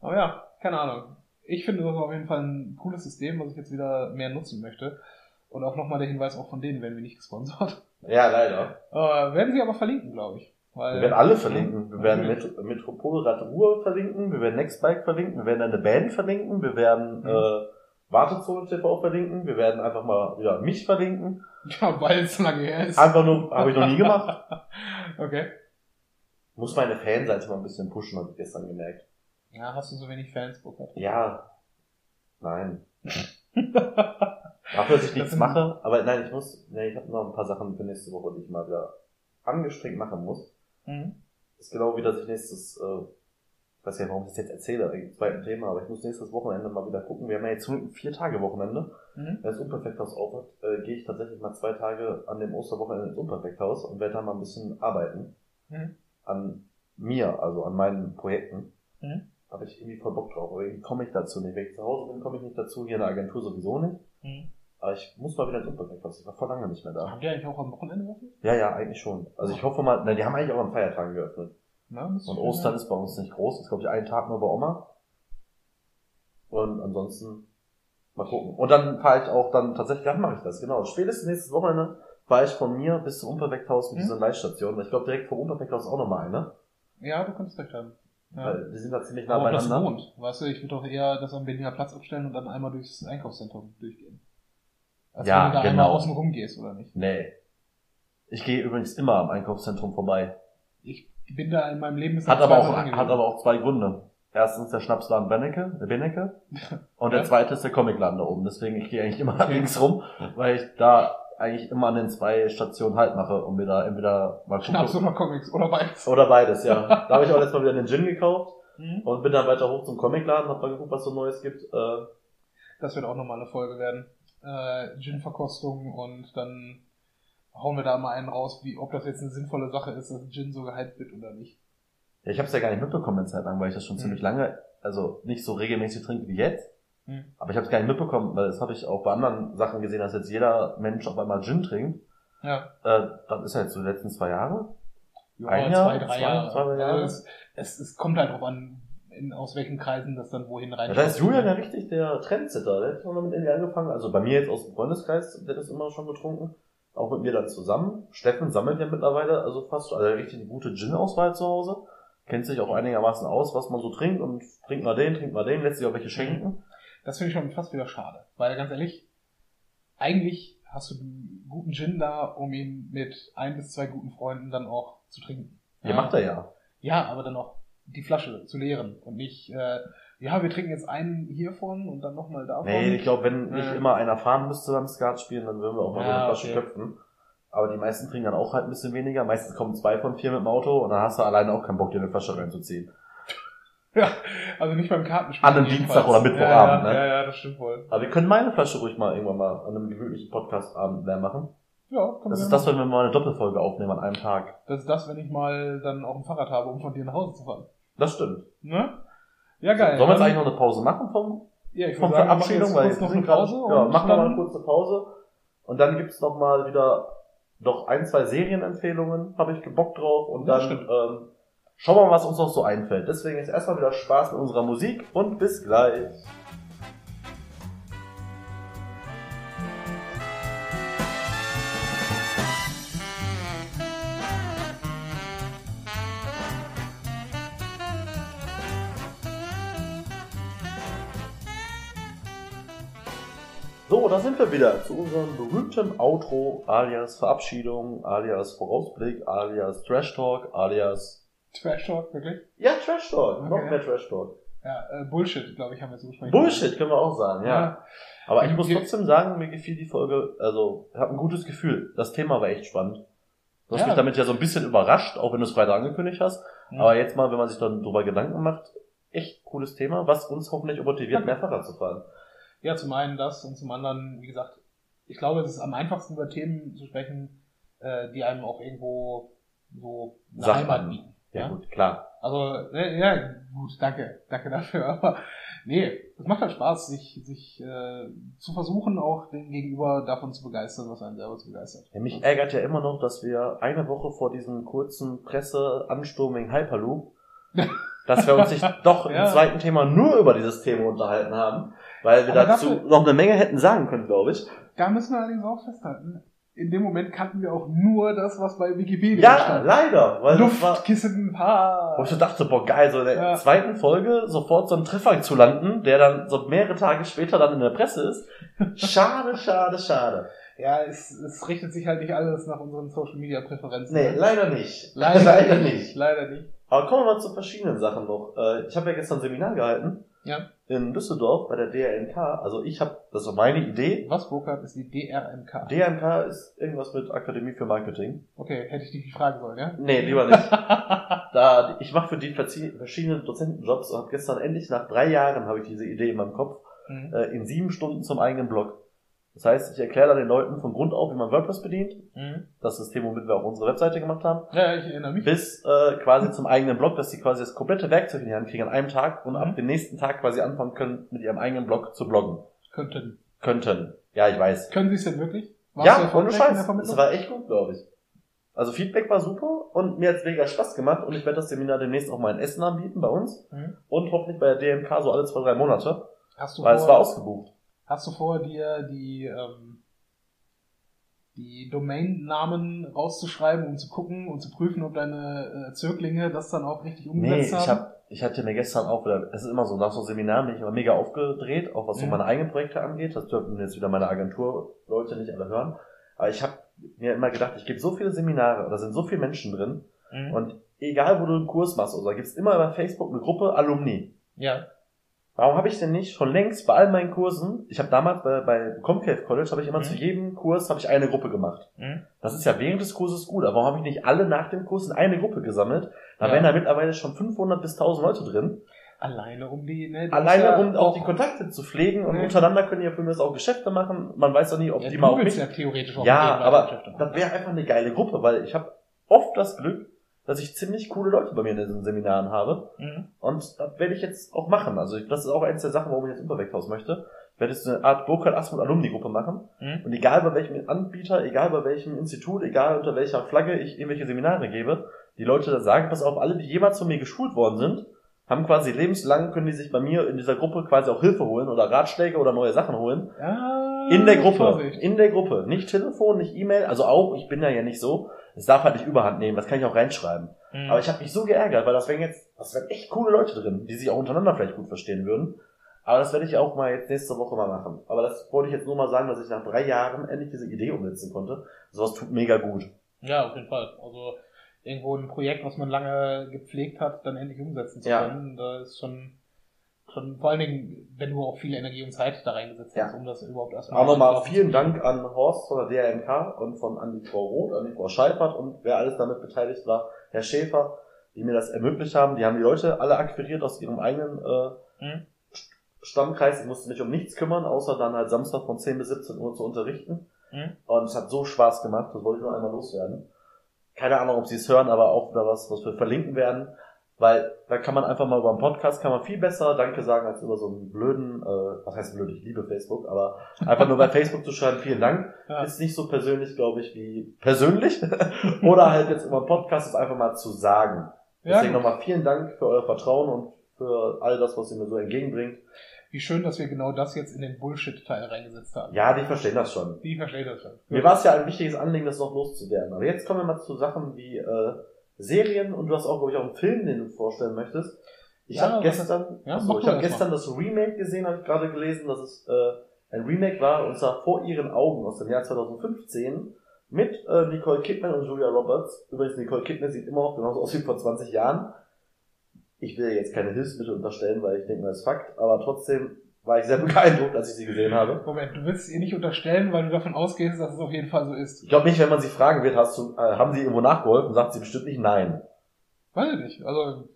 Aber ja, keine Ahnung. Ich finde das auf jeden Fall ein cooles System, was ich jetzt wieder mehr nutzen möchte. Und auch nochmal der Hinweis, auch von denen werden wir nicht gesponsert. Ja, leider. Äh, werden sie aber verlinken, glaube ich. Weil, wir werden alle verlinken. Wir werden Met Metropolrad Ruhr verlinken, wir werden Nextbike verlinken, wir werden eine Band verlinken, wir werden mhm. äh, Wartezone TV verlinken, wir werden einfach mal wieder mich verlinken. Ja, weil es so lange her ist. Einfach nur, habe ich noch nie gemacht. okay. Muss meine Fanseite mal ein bisschen pushen, habe ich gestern gemerkt. Ja, hast du so wenig Fans, Burkhard? Ja. Nein. Dafür, dass ich nichts mache, aber nein, ich muss, nee, ich habe noch ein paar Sachen für nächste Woche, die ich mal wieder angestrengt machen muss. Mhm. ist genau wie, dass ich nächstes, äh, ich weiß ja, warum ich das jetzt erzähle, im zweiten Thema, aber ich muss nächstes Wochenende mal wieder gucken. Wir haben ja jetzt vier Tage Wochenende. Mhm. Wenn das Unperfekthaus aufhat, äh, gehe ich tatsächlich mal zwei Tage an dem Osterwochenende ins Unperfekthaus und werde da mal ein bisschen arbeiten. Mhm. An mir, also an meinen Projekten. Mhm. Habe ich irgendwie voll Bock drauf. Aber irgendwie komme ich dazu nicht. Wenn ich zu Hause bin, komme ich nicht dazu. Hier in der Agentur sowieso nicht. Mhm. Aber ich muss mal wieder ins Unperfekthaus. Ich war vor lange nicht mehr da. Haben die eigentlich auch am Wochenende geöffnet? Ja, ja, eigentlich schon. Also ich hoffe mal, na, die haben eigentlich auch an Feiertagen geöffnet. Na, und Ostern ist bei uns nicht groß. Das ist, glaube ich, einen Tag nur bei Oma. Und ansonsten mal gucken. Und dann fahre ich auch dann tatsächlich, dann mache ich das, genau. Spätestens nächstes Wochenende fahre ich von mir bis zum Unperfekthaus mit hm? dieser Leihstation. Ich glaube, direkt vom Unperfekthaus auch nochmal eine. Ja, du kannst recht haben. Ja. Weil die sind da ziemlich nah Aber beieinander. Das wohnt. Weißt du, ich würde doch eher das am Berliner Platz abstellen und dann einmal durchs Einkaufszentrum durchgehen. Als ja, wenn du da genau. einmal außen rum gehst, oder nicht? Nee. Ich gehe übrigens immer am Einkaufszentrum vorbei. Ich bin da in meinem Leben hat aber auch hat aber auch zwei Gründe. Erstens der Schnapsladen Benecke, der Benecke. Und ja. der zweite ist der Comicladen da oben. Deswegen ich gehe eigentlich immer okay. links rum, weil ich da eigentlich immer an den zwei Stationen halt mache und mir da entweder mal. Schnaps oder Comics oder beides. Oder beides, ja. da habe ich auch letztes Mal wieder einen Gin gekauft mhm. und bin dann weiter hoch zum Comicladen, hab mal geguckt, was so Neues gibt. Äh, das wird auch nochmal eine Folge werden. Äh, Gin-Verkostung und dann hauen wir da mal einen raus, wie, ob das jetzt eine sinnvolle Sache ist, dass Gin so gehypt wird oder nicht. Ja, ich habe es ja gar nicht mitbekommen eine Zeit lang, weil ich das schon mhm. ziemlich lange, also nicht so regelmäßig trinke wie jetzt. Mhm. Aber ich habe es gar nicht mitbekommen, weil das habe ich auch bei anderen Sachen gesehen, dass jetzt jeder Mensch auf einmal Gin trinkt. Ja. Äh, das ist ja jetzt so die letzten zwei Jahre. Ja, Ein Jahr, zwei, drei zwei, Jahre. Zwei, drei Jahre. Ja, es, es, es kommt halt drauf an, in, aus welchen Kreisen das dann wohin rein. Ja, da ist Julian ja richtig der Trendsetter. Der hat schon mal mit irgendwie angefangen. Also bei mir jetzt aus dem Freundeskreis, der hat das immer schon getrunken auch mit mir dann zusammen. Steffen sammelt ja mittlerweile also fast also richtig eine gute Gin-Auswahl zu Hause. Kennt sich auch einigermaßen aus, was man so trinkt und trinkt mal den, trinkt mal den, lässt sich auch welche schenken. Das finde ich schon fast wieder schade. Weil ganz ehrlich, eigentlich hast du einen guten Gin da, um ihn mit ein bis zwei guten Freunden dann auch zu trinken. Ja, ja macht er ja. Ja, aber dann auch die Flasche zu leeren und nicht äh, ja, wir trinken jetzt einen hiervon und dann nochmal davon. Nee, ich glaube, wenn nicht immer einer fahren müsste beim Skat spielen, dann würden wir auch mal ja, so eine Flasche okay. köpfen. Aber die meisten trinken dann auch halt ein bisschen weniger. Meistens kommen zwei von vier mit dem Auto und dann hast du alleine auch keinen Bock, dir eine Flasche reinzuziehen. Ja, also nicht beim Kartenspiel. An einem Dienstag oder Mittwochabend, ja, ne? Ja, ja, das stimmt wohl. Aber wir können meine Flasche ruhig mal irgendwann mal an einem gemütlichen Podcastabend leer machen. Ja, können Das ist das, wenn wir mal eine Doppelfolge aufnehmen an einem Tag. Das ist das, wenn ich mal dann auch ein Fahrrad habe, um von dir nach Hause zu fahren. Das stimmt. Ne? Ja, geil. Sollen wir jetzt eigentlich noch eine Pause machen vom, ja, ich vom sagen, Verabschiedung? Weil jetzt noch eine Pause. ja, machen wir mal eine kurze Pause. Und dann gibt's noch mal wieder noch ein, zwei Serienempfehlungen, habe ich Bock drauf. Und dann ähm, schauen wir mal, was uns noch so einfällt. Deswegen ist erstmal wieder Spaß mit unserer Musik und bis gleich. So, da sind wir wieder zu unserem berühmten Outro, alias Verabschiedung, alias Vorausblick, alias Trash Talk, alias... Trash Talk, wirklich? Ja, Trash Talk, Okay. noch mehr Trash Talk. Ja, äh, Bullshit, glaube ich, haben wir jetzt ursprünglich. Bullshit können wir auch sagen, ja. Ja. Aber ich muss Wir- trotzdem sagen, mir gefiel die Folge, also, ich habe ein gutes Gefühl. Das Thema war echt spannend. Du hast Ja. mich damit ja so ein bisschen überrascht, auch wenn du es Freitag angekündigt hast. Mhm. Aber jetzt mal, wenn man sich dann drüber Gedanken macht, echt cooles Thema, was uns hoffentlich motiviert, mehr Fahrrad zu fahren. Ja, zum einen das und zum anderen, wie gesagt, ich glaube, es ist am einfachsten über Themen zu sprechen, äh, die einem auch irgendwo so eine Sachsen. Heimat bieten. Ja, Ja? gut, klar. Also, äh, ja, gut, danke, danke dafür. Aber nee, es macht halt Spaß, sich, sich äh, zu versuchen, auch den Gegenüber davon zu begeistern, was einen selber zu begeistert. Ja, mich ärgert ja immer noch, dass wir eine Woche vor diesem kurzen Presseansturm wegen Hyperloop, dass wir uns nicht doch im Ja. zweiten Thema nur über dieses Thema unterhalten haben, weil wir Aber dazu dafür- noch eine Menge hätten sagen können, glaube ich. Da müssen wir allerdings auch festhalten. In dem Moment kannten wir auch nur das, was bei Wikipedia Ja, stand. leider, weil das war, Luft, Kissen, Haar. wo ich so dachte, boah, geil, so in der Ja. zweiten Folge sofort so einen Treffer zu landen, der dann so mehrere Tage später dann in der Presse ist. Schade, schade, schade. Ja, es, es richtet sich halt nicht alles nach unseren Social Media Präferenzen. Nee, ne? leider nicht. leider, leider nicht. nicht. Leider nicht. Aber kommen wir mal zu verschiedenen Sachen noch. Äh, Ich habe ja gestern ein Seminar gehalten Ja. in Düsseldorf bei der DRNK. Also ich habe, das war meine Idee. Was Burkhardt ist die DRMK? DRNK ist irgendwas mit Akademie für Marketing. okay, hätte ich dich fragen sollen, ja? Nee, lieber nicht. da, ich mache für die verschiedenen Dozentenjobs und habe gestern endlich nach drei Jahren habe ich diese Idee in meinem Kopf Mhm. äh, in sieben Stunden zum eigenen Blog. Das heißt, ich erkläre da den Leuten von Grund auf, wie man WordPress bedient. Mhm. Das System, womit wir auch unsere Webseite gemacht haben. Ja, ich erinnere mich. bis äh, quasi zum eigenen Blog, dass sie quasi das komplette Werkzeug in die Hand kriegen an einem Tag und Mhm. ab dem nächsten Tag quasi anfangen können, mit ihrem eigenen Blog zu bloggen. Könnten. Könnten. Ja, ich weiß. Können Sie es denn wirklich? Warst ja, ohne Scheiß. Es war echt gut, glaube ich. Also Feedback war super und mir hat's mega Spaß gemacht und ich werde das Seminar demnächst auch mal in Essen anbieten bei uns Mhm. und hoffentlich bei der DMK so alle zwei, drei Monate, Hast du weil es war ausgebucht. Hast du vor, dir die, ähm, die Domainnamen rauszuschreiben, um zu gucken und zu prüfen, ob deine äh, Zöglinge das dann auch richtig Nee, umgesetzt ich haben? hab, ich hatte mir gestern auch wieder, es ist immer so, nach so Seminaren bin ich immer mega aufgedreht, auch was so meine eigenen Projekte angeht. Das dürfen jetzt wieder meine Agenturleute nicht alle hören. Aber ich habe mir immer gedacht, ich gebe so viele Seminare, da sind so viele Menschen drin. Mhm. Und egal, wo du einen Kurs machst, oder gibt's immer bei Facebook eine Gruppe Alumni. ja. Warum habe ich denn nicht schon längst bei all meinen Kursen, ich habe damals bei, bei Comcave College, habe ich immer Mhm. zu jedem Kurs habe ich eine Gruppe gemacht. Mhm. Das ist ja während des Kurses gut, aber warum habe ich nicht alle nach dem Kurs in eine Gruppe gesammelt? Da Ja. wären da mittlerweile schon 500 bis 1000 Leute drin. Alleine um die, ne, Alleine, ja um auch die Kontakte zu pflegen und Nee. untereinander können ja für mich auch Geschäfte machen. Man weiß doch nie, ob ja, die mal auf willst mich... ja theoretisch auch Ja, mit aber das wäre einfach eine geile Gruppe, weil ich habe oft das Glück, dass ich ziemlich coole Leute bei mir in diesen Seminaren habe. Mhm. Und das werde ich jetzt auch machen. Also das ist auch eins der Sachen, warum ich jetzt Überweghaus möchte. Ich werde jetzt eine Art Burkhard Asmund Alumni-Gruppe machen. Mhm. Und egal bei welchem Anbieter, egal bei welchem Institut, egal unter welcher Flagge ich irgendwelche Seminare gebe, die Leute dann sagen, pass auf, alle, die jemals von mir geschult worden sind, haben quasi lebenslang, können die sich bei mir in dieser Gruppe quasi auch Hilfe holen oder Ratschläge oder neue Sachen holen. Ja, In der Gruppe. Vorsicht. In der Gruppe. Nicht Telefon, nicht E-Mail. Also auch, ich bin da ja nicht so. Es darf halt nicht überhand nehmen. Das kann ich auch reinschreiben. Mhm. Aber ich habe mich so geärgert, weil das wären jetzt, das wären echt coole Leute drin, die sich auch untereinander vielleicht gut verstehen würden. Aber das werde ich auch mal jetzt nächste Woche mal machen. Aber das wollte ich jetzt nur mal sagen, dass ich nach drei Jahren endlich diese Idee umsetzen konnte. Sowas tut mega gut. Ja, auf jeden Fall. Also irgendwo ein Projekt, was man lange gepflegt hat, dann endlich umsetzen zu Ja. können, da ist schon, schon vor allen Dingen, wenn du auch viel Energie und Zeit da reingesetzt Ja. hast, um das überhaupt erst Auch nochmal laufen zu vielen. Dank an Horst von der DRMK und von an die Frau Roth, an die Frau Scheifert und wer alles damit beteiligt war, Herr Schäfer, die mir das ermöglicht haben. Die haben die Leute alle akquiriert aus ihrem eigenen äh, Mhm. Stammkreis. Ich musste mich um nichts kümmern, außer dann halt Samstag von 10 bis 17 Uhr zu unterrichten. Mhm. Und es hat so Spaß gemacht, das wollte ich nur einmal loswerden. Keine Ahnung, ob Sie es hören, aber auch wieder was, was wir verlinken werden. Weil da kann man einfach mal über einen Podcast kann man viel besser Danke sagen als über so einen blöden, äh, was heißt blöd, ich liebe Facebook, aber einfach nur bei Facebook zu schreiben, vielen Dank, Ja. ist nicht so persönlich, glaube ich, wie persönlich. Oder halt jetzt über einen Podcast ist einfach mal zu sagen. Deswegen Ja, nochmal vielen Dank für euer Vertrauen und für all das, was ihr mir so entgegenbringt. wie schön, dass wir genau das jetzt in den Bullshit-Teil reingesetzt haben. Ja, die verstehen das schon. Die verstehe das schon. Mir war es ja ein wichtiges Anliegen, das noch loszuwerden. Aber jetzt kommen wir mal zu Sachen wie äh, Serien und du hast auch, glaube ich, auch einen Film, den du vorstellen möchtest. Ich Ja, habe gestern, ja, achso, ich habe gestern das Remake gesehen, habe ich gerade gelesen, das ist äh, ein Remake war, und zwar vor ihren Augen aus dem Jahr 2015 mit äh, Nicole Kidman und Julia Roberts. Übrigens, Nicole Kidman sieht immer noch genauso aus wie vor 20 Jahren. Ich will jetzt keine Hilfsmittel unterstellen, weil ich denke, das ist Fakt, aber trotzdem war ich sehr beeindruckt, als ich sie gesehen habe. Moment, du willst ihr nicht unterstellen, weil du davon ausgehst, dass es auf jeden Fall so ist. Ich glaube nicht, wenn man sie fragen wird, hast du, äh, haben sie irgendwo nachgeholfen, sagt sie bestimmt nicht nein. Weiß ich nicht. Also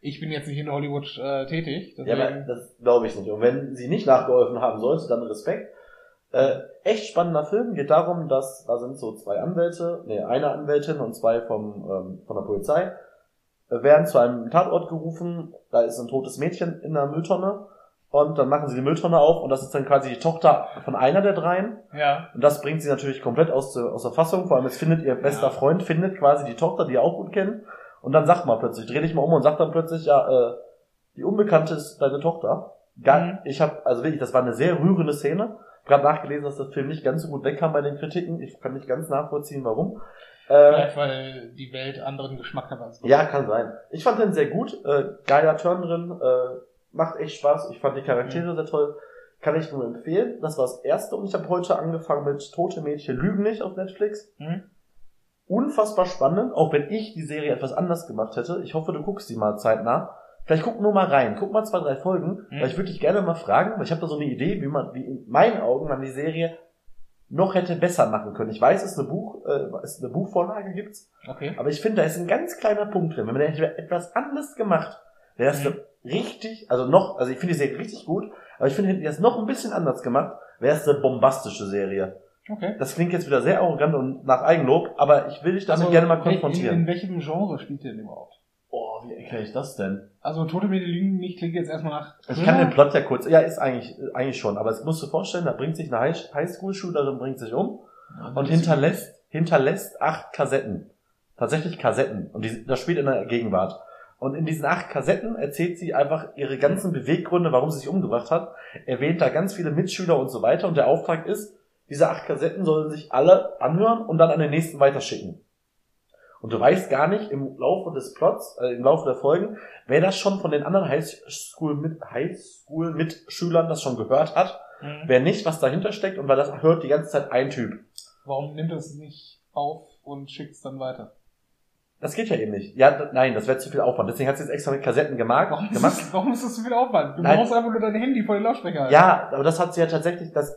ich bin jetzt nicht in Hollywood äh, tätig. Ja, aber das glaube ich nicht. Und wenn sie nicht nachgeholfen haben sollte, dann Respekt. Äh, echt spannender Film. Geht darum, dass da sind so zwei Anwälte, nee, eine Anwältin und zwei vom, ähm, von der Polizei, äh, werden zu einem Tatort gerufen. Da ist ein totes Mädchen in der Mülltonne. Und dann machen sie die Mülltonne auf und das ist dann quasi die Tochter von einer der dreien. Ja. Und das bringt sie natürlich komplett aus der, aus der Fassung. Vor allem, es findet ihr bester Ja. Freund, findet quasi die Tochter, die er auch gut kennt. Und dann sagt man plötzlich, dreh dich mal um und sagt dann plötzlich, ja, äh, die Unbekannte ist deine Tochter. Mhm. Ich habe, also wirklich, das war eine sehr rührende Szene. Gerade nachgelesen, dass das Film nicht ganz so gut wegkam bei den Kritiken. Ich kann nicht ganz nachvollziehen, warum. Äh, Vielleicht, weil die Welt anderen Geschmack hat als du. ja, kann sein. Ich fand den sehr gut. Äh, geiler Turn drin. Äh, macht echt Spaß. Ich fand die Charaktere sehr toll. Kann ich nur empfehlen. Das war das erste und ich habe heute angefangen mit Tote Mädchen lügen nicht auf Netflix. Mhm. Unfassbar spannend, auch wenn ich die Serie etwas anders gemacht hätte. Ich hoffe, du guckst die mal zeitnah. Vielleicht guck nur mal rein. Guck mal zwei, drei Folgen. Mhm. Weil ich würde dich gerne mal fragen, weil ich habe da so eine Idee, wie man, wie in meinen Augen man die Serie noch hätte besser machen können. Ich weiß, es ist eine Buch, äh, es eine Buchvorlage gibt's, Okay. aber ich finde, da ist ein ganz kleiner Punkt drin. Wenn man etwas anders gemacht, wäre es Mhm. Richtig, also noch, also ich finde die Serie richtig gut, aber ich finde, hätten die das noch ein bisschen anders gemacht, wäre es eine bombastische Serie. Okay. Das klingt jetzt wieder sehr arrogant und nach Eigenlob, aber ich will dich damit gerne mal Also, in, konfrontieren. in welchem Genre spielt ihr denn überhaupt? Oh, wie erkläre ich das denn? Also Tote Mädchen lügen nicht klingt jetzt erstmal nach. Ich kann den Plot ja kurz, ja, ist eigentlich, eigentlich schon, aber es musst du vorstellen, da bringt sich eine High- Highschool-Schülerin, bringt sich um und hinterlässt, hinterlässt acht Kassetten. Tatsächlich Kassetten. Und die, das spielt in der Gegenwart. Und in diesen acht Kassetten erzählt sie einfach ihre ganzen Beweggründe, warum sie sich umgebracht hat, erwähnt da ganz viele Mitschüler und so weiter. Und der Auftrag ist, diese acht Kassetten sollen sich alle anhören und dann an den nächsten weiterschicken. Und du weißt gar nicht im Laufe des Plots, äh, im Laufe der Folgen, wer das schon von den anderen Highschool mit Highschool Mitschülern das schon gehört hat, Mhm. wer nicht, was dahinter steckt und weil das hört die ganze Zeit ein Typ. Warum nimmt es nicht auf und schickt es dann weiter? Das geht ja eben nicht. Ja, nein, das wäre zu viel Aufwand. Deswegen hat sie jetzt extra mit Kassetten gemacht. Warum ist, gemacht. das, warum ist das so viel Aufwand? Du Nein. brauchst einfach nur dein Handy vor den Lautsprecher. Ja, aber das hat sie ja tatsächlich, das,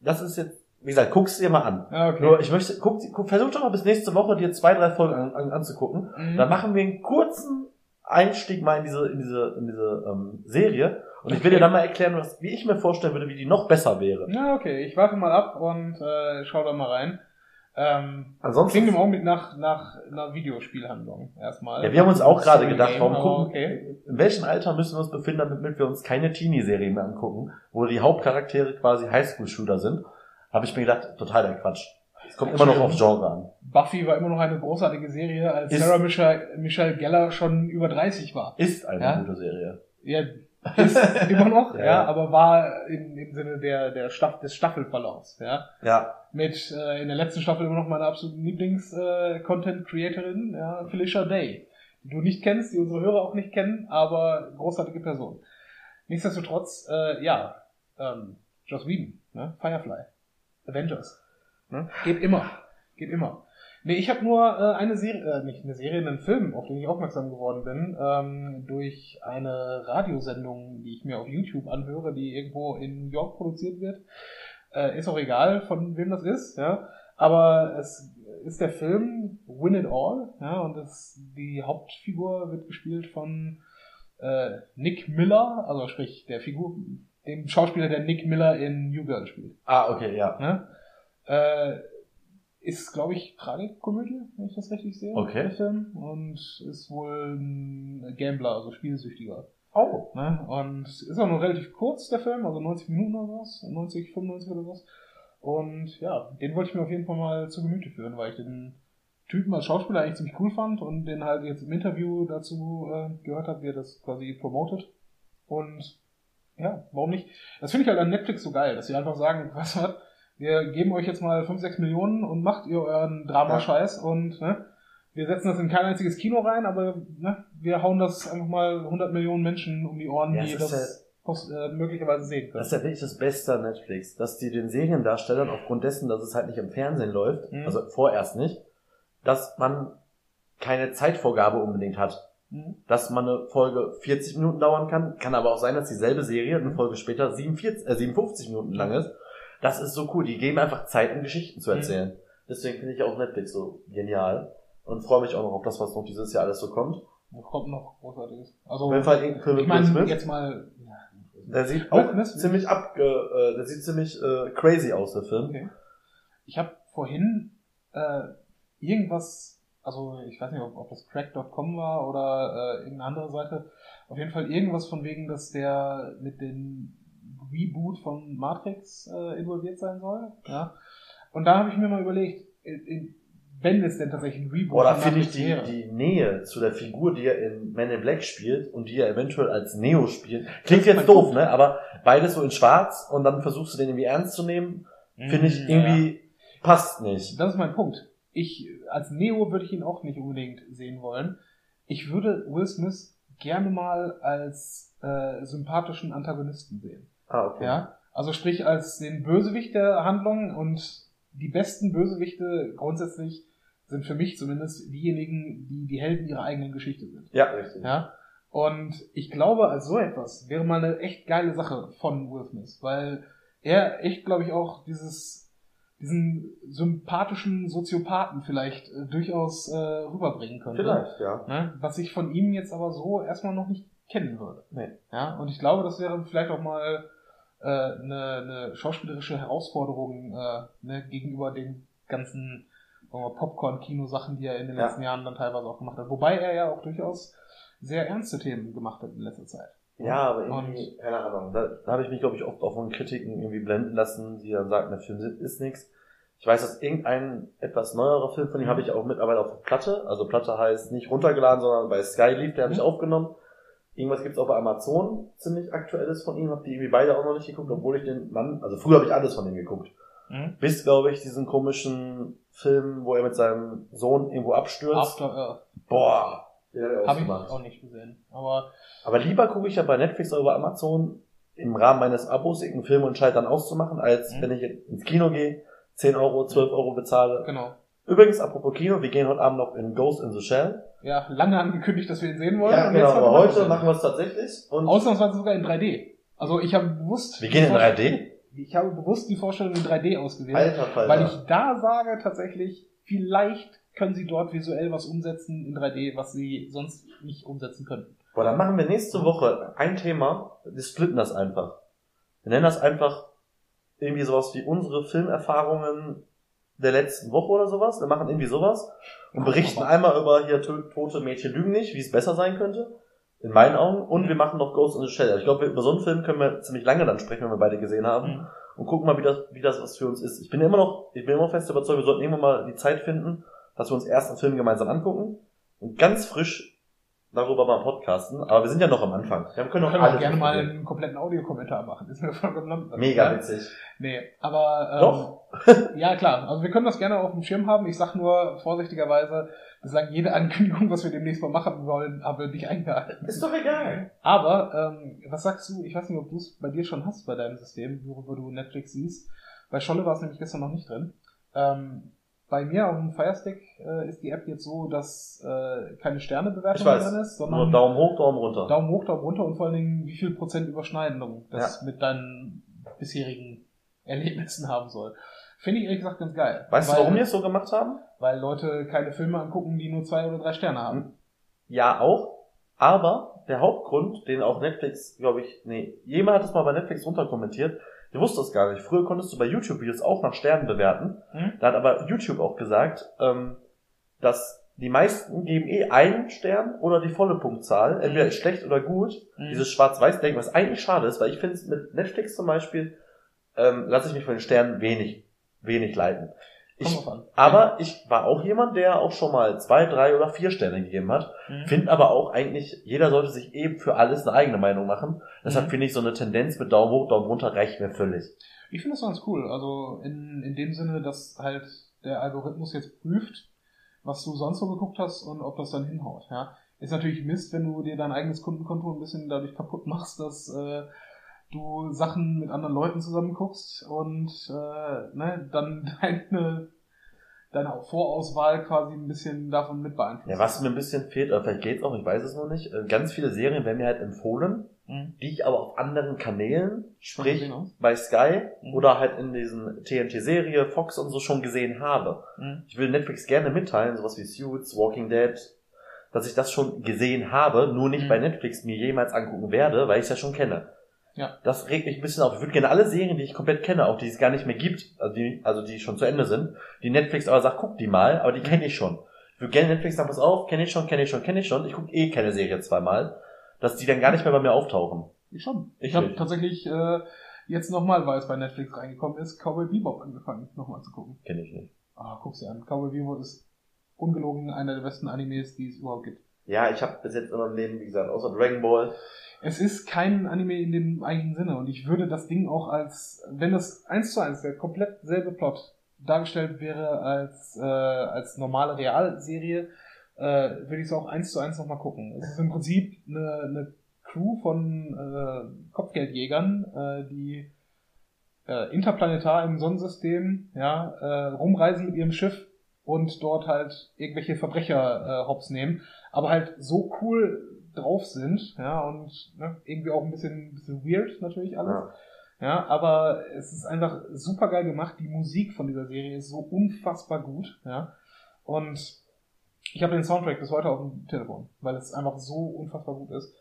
das ist jetzt, wie gesagt, guck's dir mal an. Ja, okay. Nur, ich möchte, guck, guck, versuch doch mal bis nächste Woche dir zwei, drei Folgen an, an, anzugucken. Mhm. Dann machen wir einen kurzen Einstieg mal in diese, in diese, in diese ähm, Serie. Und ich will Okay. dir dann mal erklären, was, wie ich mir vorstellen würde, wie die noch besser wäre. Ja, okay. Ich warte mal ab und äh, schau da mal rein. Ähm, Ansonsten, klingt im Augenblick nach, nach einer Videospielhandlung erstmal. ja, wir haben uns auch gerade gedacht, Game, warum gucken, Okay. in welchem Alter müssen wir uns befinden, damit wir uns keine Teenie-Serie mehr angucken, wo die Hauptcharaktere quasi Highschool-Shooter sind. Habe ich mir gedacht, total der Quatsch. Es kommt immer noch aufs Genre an. Buffy war immer noch eine großartige Serie, als Ist- Sarah Michelle, Michelle Geller schon über 30 war. Ist eine Ja? gute Serie. Ja, ist immer noch, Ja. ja, aber war im, im Sinne der, der Staff, des Staffelverlaufs, ja. Ja, Mit äh, in der letzten Staffel immer noch meine absolute Lieblings-Content-Creatorin, ja, Felicia Day. Die du nicht kennst, die unsere Hörer auch nicht kennen, aber großartige Person. Nichtsdestotrotz, äh, ja, ähm, Joss Whedon, ne? Firefly, Avengers. Ne? Geht immer. Geht immer. Nee, ich habe nur äh, eine Serie, äh, nicht eine Serie, einen Film, auf den ich aufmerksam geworden bin, ähm, durch eine Radiosendung, die ich mir auf YouTube anhöre, die irgendwo in New York produziert wird. Äh, ist auch egal, von wem das ist, ja. Aber es ist der Film Win It All, ja, und das, die Hauptfigur wird gespielt von äh, Nick Miller, also sprich der Figur, dem Schauspieler, der Nick Miller in New Girl spielt. Ah, okay, ja. Ne? Äh, ist, glaube ich, Tragikomödie, wenn ich das richtig sehe. Okay. Der Film. Und ist wohl ein Gambler, also Spielsüchtiger. Oh. Ne? Und ist auch nur relativ kurz, der Film, also 90 Minuten oder was, 90, 95 oder was. Und ja, den wollte ich mir auf jeden Fall mal zu Gemüte führen, weil ich den Typen als Schauspieler eigentlich ziemlich cool fand und den halt jetzt im Interview dazu äh, gehört habe, wie er das quasi promotet. Und ja, warum nicht? Das finde ich halt an Netflix so geil, dass sie einfach sagen, was hat, wir geben euch jetzt mal 5, 6 Millionen und macht ihr euren Dramascheiß und ne, wir setzen das in kein einziges Kino rein, aber ne, wir hauen das einfach mal 100 Millionen Menschen um die Ohren, Ja, die ist das äh, möglicherweise sehen können. Das ist ja wirklich das Beste an Netflix, dass die den Seriendarstellern aufgrund dessen, dass es halt nicht im Fernsehen läuft, Mhm. also vorerst nicht, dass man keine Zeitvorgabe unbedingt hat. Mhm. Dass man eine Folge 40 Minuten dauern kann, kann aber auch sein, dass dieselbe Serie eine Folge später 47, äh, 57 Minuten lang ist. Das ist so cool. Die geben einfach Zeit, um Geschichten zu Mhm. erzählen. Deswegen finde ich auch Netflix so genial und freue mich auch noch auf das, was noch dieses Jahr alles so kommt. Wo kommt noch großartiges? Also, irgendein Film ich meine, jetzt mal, ja, Der sieht auch ziemlich ab, äh, der sieht ziemlich äh, crazy aus, der Film. Okay. Ich habe vorhin äh, irgendwas, also ich weiß nicht, ob, ob das crack.com war oder äh, irgendeine andere Seite, auf jeden Fall irgendwas von wegen, dass der mit dem Reboot von Matrix äh, involviert sein soll. Ja. Und da habe ich mir mal überlegt, in, in, wenn es denn tatsächlich ein Reboot Oder finde ich die, wäre. die Nähe zu der Figur, die er in Men in Black spielt und die er eventuell als Neo spielt. Klingt jetzt doof, Punkt. ne? Aber beides so in schwarz und dann versuchst du den irgendwie ernst zu nehmen, finde ich Mm, irgendwie passt nicht. Das ist mein Punkt. Ich, als Neo würde ich ihn auch nicht unbedingt sehen wollen. Ich würde Will Smith gerne mal als äh, sympathischen Antagonisten sehen. Ah, okay. Ja? Also sprich als den Bösewicht der Handlung und die besten Bösewichte grundsätzlich sind für mich zumindest diejenigen, die die Helden ihrer eigenen Geschichte sind. Ja, richtig. Ja? Und ich glaube, als so etwas wäre mal eine echt geile Sache von Will Smith, weil er echt, glaube ich, auch dieses, diesen sympathischen Soziopathen vielleicht äh, durchaus äh, rüberbringen könnte. Vielleicht, ja. Ne? Was ich von ihm jetzt aber so erstmal noch nicht kennen würde. Nee. Ja, und ich glaube, das wäre vielleicht auch mal äh, eine, eine schauspielerische Herausforderung äh, ne, gegenüber den ganzen sagen Popcorn-Kino-Sachen, die er in den Ja. letzten Jahren dann teilweise auch gemacht hat. Wobei er ja auch durchaus sehr ernste Themen gemacht hat in letzter Zeit. Ja, aber irgendwie, keine Ahnung, da, da habe ich mich, glaube ich, oft auch von Kritiken irgendwie blenden lassen, die dann sagten, der Film ist nichts. Ich weiß, dass irgendein etwas neuerer Film von ihm Mhm. habe ich auch mittlerweile auf Platte. Also Platte heißt nicht runtergeladen, sondern bei Sky lief, der habe ich Mhm. aufgenommen. Irgendwas gibt's auch bei Amazon, ziemlich aktuelles von ihm, habe die irgendwie beide auch noch nicht geguckt, obwohl ich den Mann, also früher habe ich alles von ihm geguckt. Mhm. Bis, glaube ich, diesen komischen Film, wo er mit seinem Sohn irgendwo abstürzt. After Boah, den hat er Earth habe ich auch nicht gesehen. Aber Aber lieber gucke ich ja bei Netflix oder bei Amazon im Rahmen meines Abos irgendeinen Film und schalte dann auszumachen, als Mhm. wenn ich ins Kino gehe, 10 Euro, 12 Euro bezahle. genau. Übrigens, apropos Kino, wir gehen heute Abend noch in Ghost in the Shell. Ja, lange angekündigt, dass wir ihn sehen wollen. Ja, genau, aber heute machen wir es tatsächlich. Und Ausnahmsweise sogar in 3D. Also ich habe bewusst. wir gehen in die 3D? Ich habe bewusst die Vorstellung in 3D ausgewählt. Alter Falter. Weil ich da sage tatsächlich, vielleicht können sie dort visuell was umsetzen in 3D, was sie sonst nicht umsetzen könnten. Boah, dann machen wir nächste Woche ein Thema, wir splitten das einfach. Wir nennen das einfach irgendwie sowas wie unsere Filmerfahrungen der letzten Woche oder sowas. Wir machen irgendwie sowas und berichten einmal über hier to- tote Mädchen lügen nicht, wie es besser sein könnte. In meinen Augen. Und wir machen noch Ghost in the Shell. Ich glaube, über so einen Film können wir ziemlich lange dann sprechen, wenn wir beide gesehen haben. Und gucken mal, wie das, wie das was für uns ist. Ich bin immer noch, ich bin immer fest überzeugt, wir sollten irgendwann mal die Zeit finden, dass wir uns erst einen Film gemeinsam angucken und ganz frisch darüber mal podcasten. Aber wir sind ja noch am Anfang. Wir können können auch alles gerne mal einen kompletten Audiokommentar machen. Ist mir vollkommen lampe. Mega Ja? witzig. Nee, aber ähm, Doch. ja klar, also wir können das gerne auf dem Schirm haben. Ich sag nur vorsichtigerweise, sagen jede Ankündigung, was wir demnächst mal machen wollen, haben wir nicht eingehalten. Ist doch egal. Aber ähm, was sagst du? Ich weiß nicht, ob du es bei dir schon hast bei deinem System, worüber du Netflix siehst. Bei Scholle war es nämlich gestern noch nicht drin. Ähm, bei mir auf dem Firestick äh, ist die App jetzt so, dass äh, keine Sternebewertung weiß. drin ist, Nur sondern Daumen hoch, Daumen runter. Daumen hoch, Daumen runter und vor allen Dingen, wie viel Prozent Überschneidung das mit deinen bisherigen Erlebnissen haben soll. Finde ich ehrlich gesagt ganz geil. weißt weil, du, warum wir es so gemacht haben? Weil Leute keine Filme angucken, die nur zwei oder drei Sterne haben. Ja, auch. Aber der Hauptgrund, den auch Netflix, glaube ich, nee, jemand hat es mal bei Netflix runterkommentiert. Ich wusste das gar nicht. Früher konntest du bei YouTube-Videos auch nach Sternen bewerten. Hm? Da hat aber YouTube auch gesagt, ähm, dass die meisten geben eh einen Stern oder die volle Punktzahl. Entweder ist schlecht oder gut. Mhm. Dieses Schwarz-Weiß-Denken, was eigentlich schade ist, weil ich finde es mit Netflix zum Beispiel, ähm, lasse ich mich von den Sternen wenig, wenig leiten. Ich, aber ich war auch jemand, der auch schon mal zwei, drei oder vier Sterne gegeben hat. Mhm. Finde aber auch eigentlich, jeder sollte sich eben für alles eine eigene Meinung machen. Deshalb Mhm. finde ich so eine Tendenz mit Daumen hoch, Daumen runter reicht mir völlig. Ich finde das ganz cool. Also in, in dem Sinne, dass halt der Algorithmus jetzt prüft, was du sonst so geguckt hast und ob das dann hinhaut. Ja. Ist natürlich Mist, wenn du dir dein eigenes Kundenkonto ein bisschen dadurch kaputt machst, dass äh, du Sachen mit anderen Leuten zusammen guckst und äh, ne, dann deine, deine Vorauswahl quasi ein bisschen davon mit beeinflusst. Ja, was mir ein bisschen fehlt, oder vielleicht geht's auch, ich weiß es noch nicht, äh, ganz viele Serien werden mir halt empfohlen, mhm. die ich aber auf anderen Kanälen, sprich bei Sky mhm. oder halt in diesen TNT-Serie, Fox und so schon gesehen habe. Mhm. Ich will Netflix gerne mitteilen, sowas wie Suits, Walking Dead, dass ich das schon gesehen habe, nur nicht mhm. bei Netflix mir jemals angucken werde, weil ich es ja schon kenne. Ja. Das regt mich ein bisschen auf. Ich würde gerne alle Serien, die ich komplett kenne, auch die es gar nicht mehr gibt, also die, also die schon zu Ende sind, die Netflix aber sagt, guck die mal, aber die kenne ich schon. Ich würde gerne Netflix sagen, pass auf, kenne ich schon, kenne ich schon, kenne ich schon. Ich gucke eh keine Serie zweimal, dass die dann gar nicht mehr bei mir auftauchen. Ich schon. Ich, ich habe tatsächlich äh, jetzt nochmal, weil es bei Netflix reingekommen ist, Cowboy Bebop angefangen, nochmal zu gucken. Kenne ich nicht. Ah, guck's dir an. Cowboy Bebop ist ungelogen einer der besten Animes, die es überhaupt gibt. Ja, ich habe bis jetzt in meinem Leben, wie gesagt, außer Dragon Ball es ist kein Anime in dem eigentlichen Sinne und ich würde das Ding auch als, wenn das eins zu eins der komplett selbe Plot dargestellt wäre als, äh, als normale Realserie, äh, würde ich es auch eins zu eins nochmal gucken. Es ist im Prinzip eine, eine Crew von äh, Kopfgeldjägern, äh, die äh, interplanetar im Sonnensystem ja, äh, rumreisen mit ihrem Schiff und dort halt irgendwelche Verbrecher äh, hops nehmen, aber halt so cool drauf sind, ja, und ne, irgendwie auch ein bisschen, bisschen weird natürlich alles. Ja. ja, aber es ist einfach super geil gemacht. Die Musik von dieser Serie ist so unfassbar gut, ja. Und ich habe den Soundtrack bis heute auf dem Telefon, weil es einfach so unfassbar gut ist.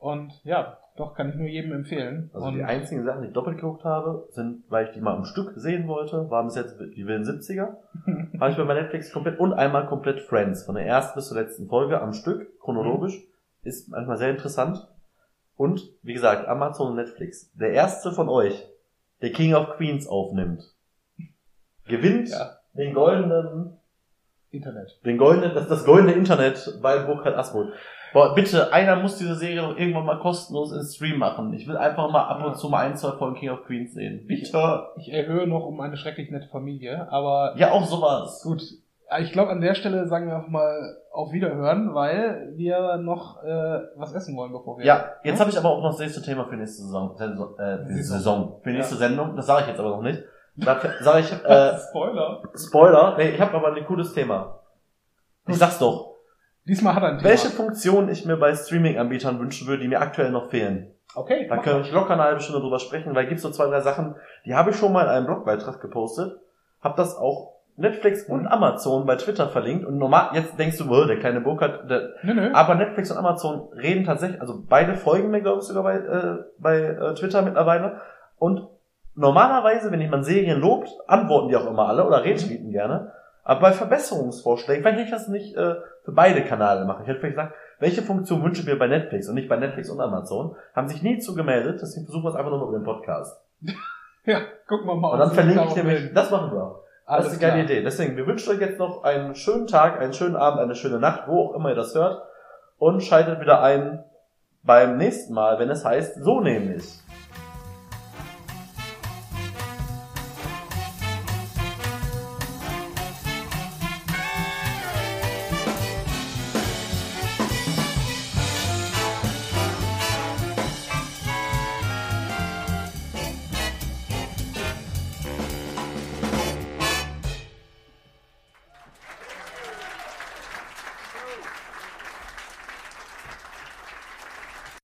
Und ja, doch, kann ich nur jedem empfehlen. Also und die einzigen Sachen, die ich doppelt geguckt habe, sind, weil ich die mal im Stück sehen wollte, waren bis jetzt die wilden 70er. habe ich bei Netflix komplett und einmal komplett Friends, von der ersten bis zur letzten Folge am Stück, chronologisch. Mhm ist manchmal sehr interessant. Und, wie gesagt, Amazon und Netflix. Der erste von euch, der King of Queens aufnimmt, gewinnt ja. den goldenen Internet. Den goldenen, das, das goldene Internet bei Burkhard Asmuth. Boah, bitte, einer muss diese Serie doch irgendwann mal kostenlos in Stream machen. Ich will einfach mal ab und zu mal ein, zwei Folgen King of Queens sehen. Bitte. Ich, ich erhöhe noch um eine schrecklich nette Familie, aber. Ja, auch sowas. Gut, ich glaube, an der Stelle sagen wir einfach mal auf Wiederhören, weil wir noch äh, was essen wollen, bevor wir. Ja, jetzt hm? habe ich aber auch noch das nächste Thema für nächste Saison. Äh, für Saison. Für nächste ja. Sendung. Das sage ich jetzt aber noch nicht. Da sage ich. Äh, Spoiler. Spoiler. Nee, ich habe aber ein cooles Thema. Ich sag's doch. Diesmal hat er ein. Welche Funktion ich mir bei Streaming-Anbietern wünschen würde, die mir aktuell noch fehlen. Okay. Da können wir locker eine halbe Stunde drüber sprechen, weil gibt's so zwei, drei Sachen, die habe ich schon mal in einem Blogbeitrag gepostet. Hab das auch Netflix und Amazon bei Twitter verlinkt und normal, jetzt denkst du, oh, der kleine Burkhardt, der, nö, nö. aber Netflix und Amazon reden tatsächlich, also beide folgen mir, glaube ich, sogar bei, äh, bei äh, Twitter mittlerweile und normalerweise, wenn jemand Serien lobt, antworten die auch immer alle oder retweeten mhm. gerne, aber bei Verbesserungsvorschlägen, vielleicht ich das nicht äh, für beide Kanäle machen. Ich hätte vielleicht gesagt, welche Funktion wünsche ich mir bei Netflix und nicht bei Netflix und Amazon, haben sich nie zugemeldet, deswegen versuchen wir es einfach nur über den Podcast. ja, gucken wir mal. Und dann verlinke ich nämlich, das machen wir. Alles das ist eine geile Idee. Deswegen, wir wünschen euch jetzt noch einen schönen Tag, einen schönen Abend, eine schöne Nacht, wo auch immer ihr das hört. Und schaltet wieder ein beim nächsten Mal, wenn es heißt, so nämlich.